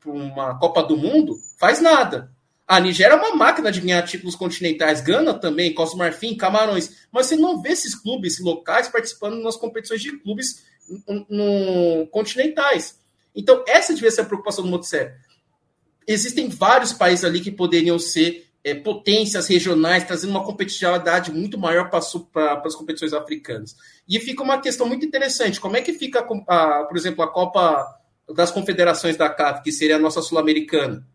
uma Copa do Mundo, faz nada. A Nigéria é uma máquina de ganhar títulos continentais, Gana também, Costa Marfim, Camarões. Mas você não vê esses clubes locais participando nas competições de clubes no, no continentais. Então, essa devia ser a preocupação do Motocicleta existem vários países ali que poderiam ser é, potências regionais, trazendo uma competitividade muito maior para as competições africanas. E fica uma questão muito interessante: como é que fica, a, por exemplo, a Copa das Confederações da CAF, que seria a nossa sul-americana?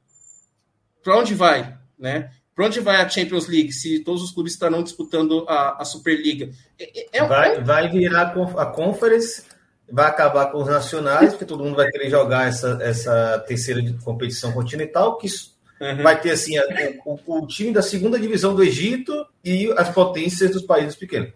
Para onde vai? Né? Para onde vai a Champions League se todos os clubes estarão disputando a, a Superliga? É, é, é vai, vai virar a Conference vai acabar com os nacionais, porque todo mundo vai querer jogar essa, essa terceira competição continental, que uhum. vai ter assim o, o, time da segunda divisão do Egito e as potências dos países pequenos.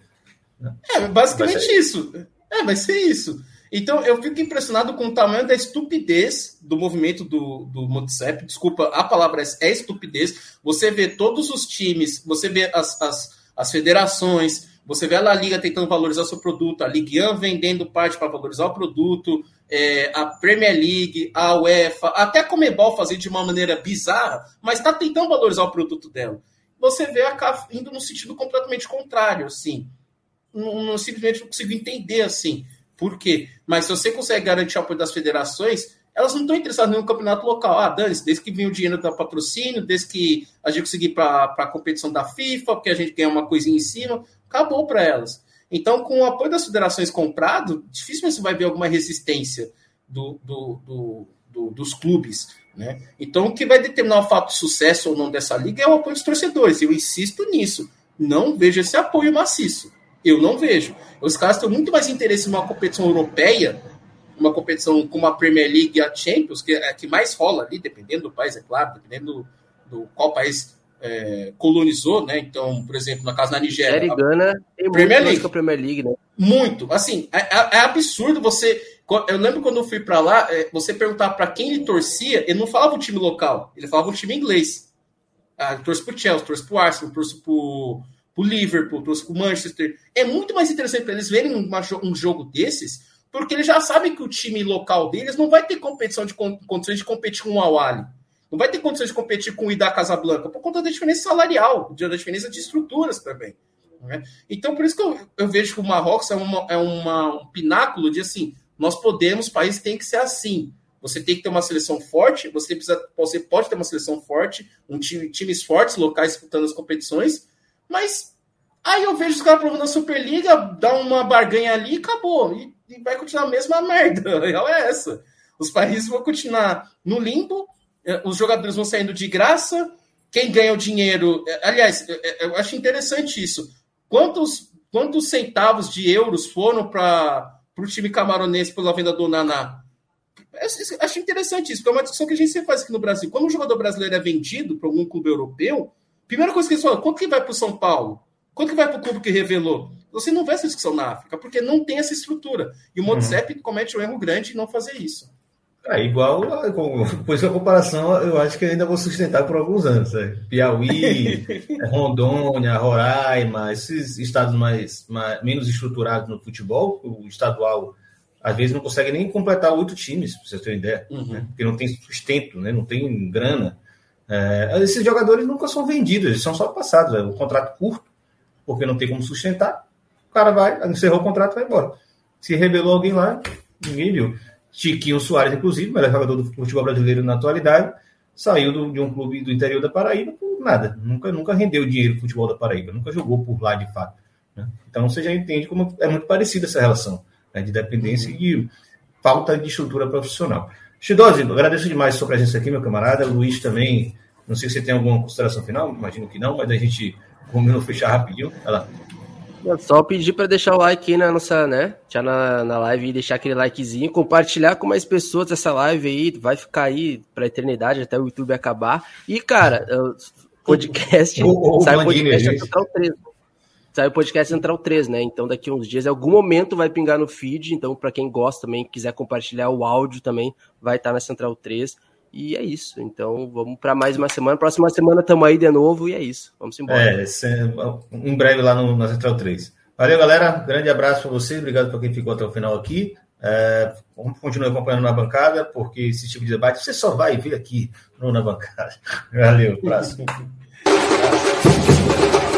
É, basicamente isso. É, vai ser isso. Então, eu fico impressionado com o tamanho da estupidez do movimento do, do Motsep. Desculpa, a palavra é, é estupidez. Você vê todos os times, você vê as, as, as federações, você vê a La Liga tentando valorizar seu produto, a Ligue 1 vendendo parte para valorizar o produto, é, a Premier League, a UEFA, até a Comebol fazer de uma maneira bizarra, mas está tentando valorizar o produto dela. Você vê a CAF indo no sentido completamente contrário, assim. Não, não, simplesmente não consigo entender assim. Por quê? Mas se você consegue garantir o apoio das federações, elas não estão interessadas no campeonato local. Ah, dane-se, desde que vem o dinheiro do patrocínio, desde que a gente conseguir para a competição da FIFA, porque a gente ganha uma coisinha em cima, acabou para elas. Então, com o apoio das federações comprado, dificilmente você vai ver alguma resistência do, do, do, do dos clubes. Né? Então, o que vai determinar o fato de sucesso ou não dessa liga é o apoio dos torcedores. Eu insisto nisso. Não vejo esse apoio maciço. Eu não vejo. Os caras têm muito mais interesse numa competição europeia uma competição como a Premier League e a Champions, que é que mais rola ali, dependendo do país, é claro, dependendo do, do qual país é, colonizou, né? Então, por exemplo, na casa da Nigéria. Série Gana tem Premier League. A Premier League, né? Muito. Assim, é, é, é absurdo você. Eu lembro quando eu fui para lá, é, você perguntar para quem ele torcia, ele não falava o time local, ele falava o time inglês. Ah, torce pro Chelsea, torce pro Arsenal, torce pro, pro Liverpool, torce pro Manchester. É muito mais interessante para eles verem um jogo desses porque eles já sabem que o time local deles não vai ter competição de condições de competir com o Awali. Não vai ter condições de competir com o Ida Casablanca, por conta da diferença salarial, da diferença de estruturas também. Né? Então, por isso que eu, eu, vejo que o Marrocos é, uma, é uma, um pináculo de assim, nós podemos, o país tem que ser assim. Você tem que ter uma seleção forte, você, precisa, você pode ter uma seleção forte, um time, times fortes locais disputando as competições, mas aí eu vejo os caras provando a Superliga, dá uma barganha ali e acabou. E e vai continuar a mesma merda. *laughs* A real é essa. Os países vão continuar no limbo, é, os jogadores vão saindo de graça, quem ganha o dinheiro. É, aliás, é, eu acho interessante isso. Quantos, quantos centavos de euros foram para o time camaronês pela venda do Naná? Eu acho interessante isso, porque é uma discussão que a gente sempre faz aqui no Brasil. Quando um jogador brasileiro é vendido para algum clube europeu, primeira coisa que eles falam, quanto que vai para o São Paulo? Quanto que vai para o clube que revelou? Você não vê essa discussão na África, porque não tem essa estrutura. E o Motsep uhum. comete um erro grande em não fazer isso. É igual, pois a comparação eu acho que ainda vou sustentar por alguns anos. Né? Piauí, *laughs* Rondônia, Roraima, esses estados mais, mais, menos estruturados no futebol, o estadual às vezes não consegue nem completar oito times, para vocês terem ideia, uhum. né? porque não tem sustento, né? não tem grana. É, esses jogadores nunca são vendidos, eles são só passados. É um contrato curto, porque não tem como sustentar cara vai, encerrou o contrato e vai embora. Se rebelou alguém lá, ninguém viu. Tiquinho Soares, inclusive, melhor jogador do futebol brasileiro na atualidade, saiu do, de um clube do interior da Paraíba por nada. Nunca, nunca rendeu dinheiro no futebol da Paraíba, nunca jogou por lá de fato. Né? Então você já entende como é muito parecida essa relação né, de dependência e de falta de estrutura profissional. Chidose, agradeço demais a sua presença aqui, meu camarada. O Luiz também Não sei se você tem alguma consideração final, imagino que não, mas a gente combinou fechar rapidinho. Olha lá. Só pedir para deixar o like aí na nossa, né? Já na, na live e deixar aquele likezinho, compartilhar com mais pessoas essa live aí, vai ficar aí pra eternidade até o YouTube acabar. E, cara, podcast, o, o, sai o podcast Central 3. Sai o podcast Central 3, né? Então daqui uns dias, em algum momento vai pingar no feed, então para quem gosta também, quiser compartilhar o áudio também, vai estar tá na Central 3. E é isso. Então vamos para mais uma semana. Próxima semana estamos aí de novo e é isso. Vamos embora. É, em breve lá no, na Central 3. Valeu, galera. Grande abraço para você. Obrigado por quem ficou até o final aqui. É, vamos continuar acompanhando na bancada, porque esse tipo de debate você só vai ver aqui no Na Bancada. *laughs* Valeu, abraço. *laughs*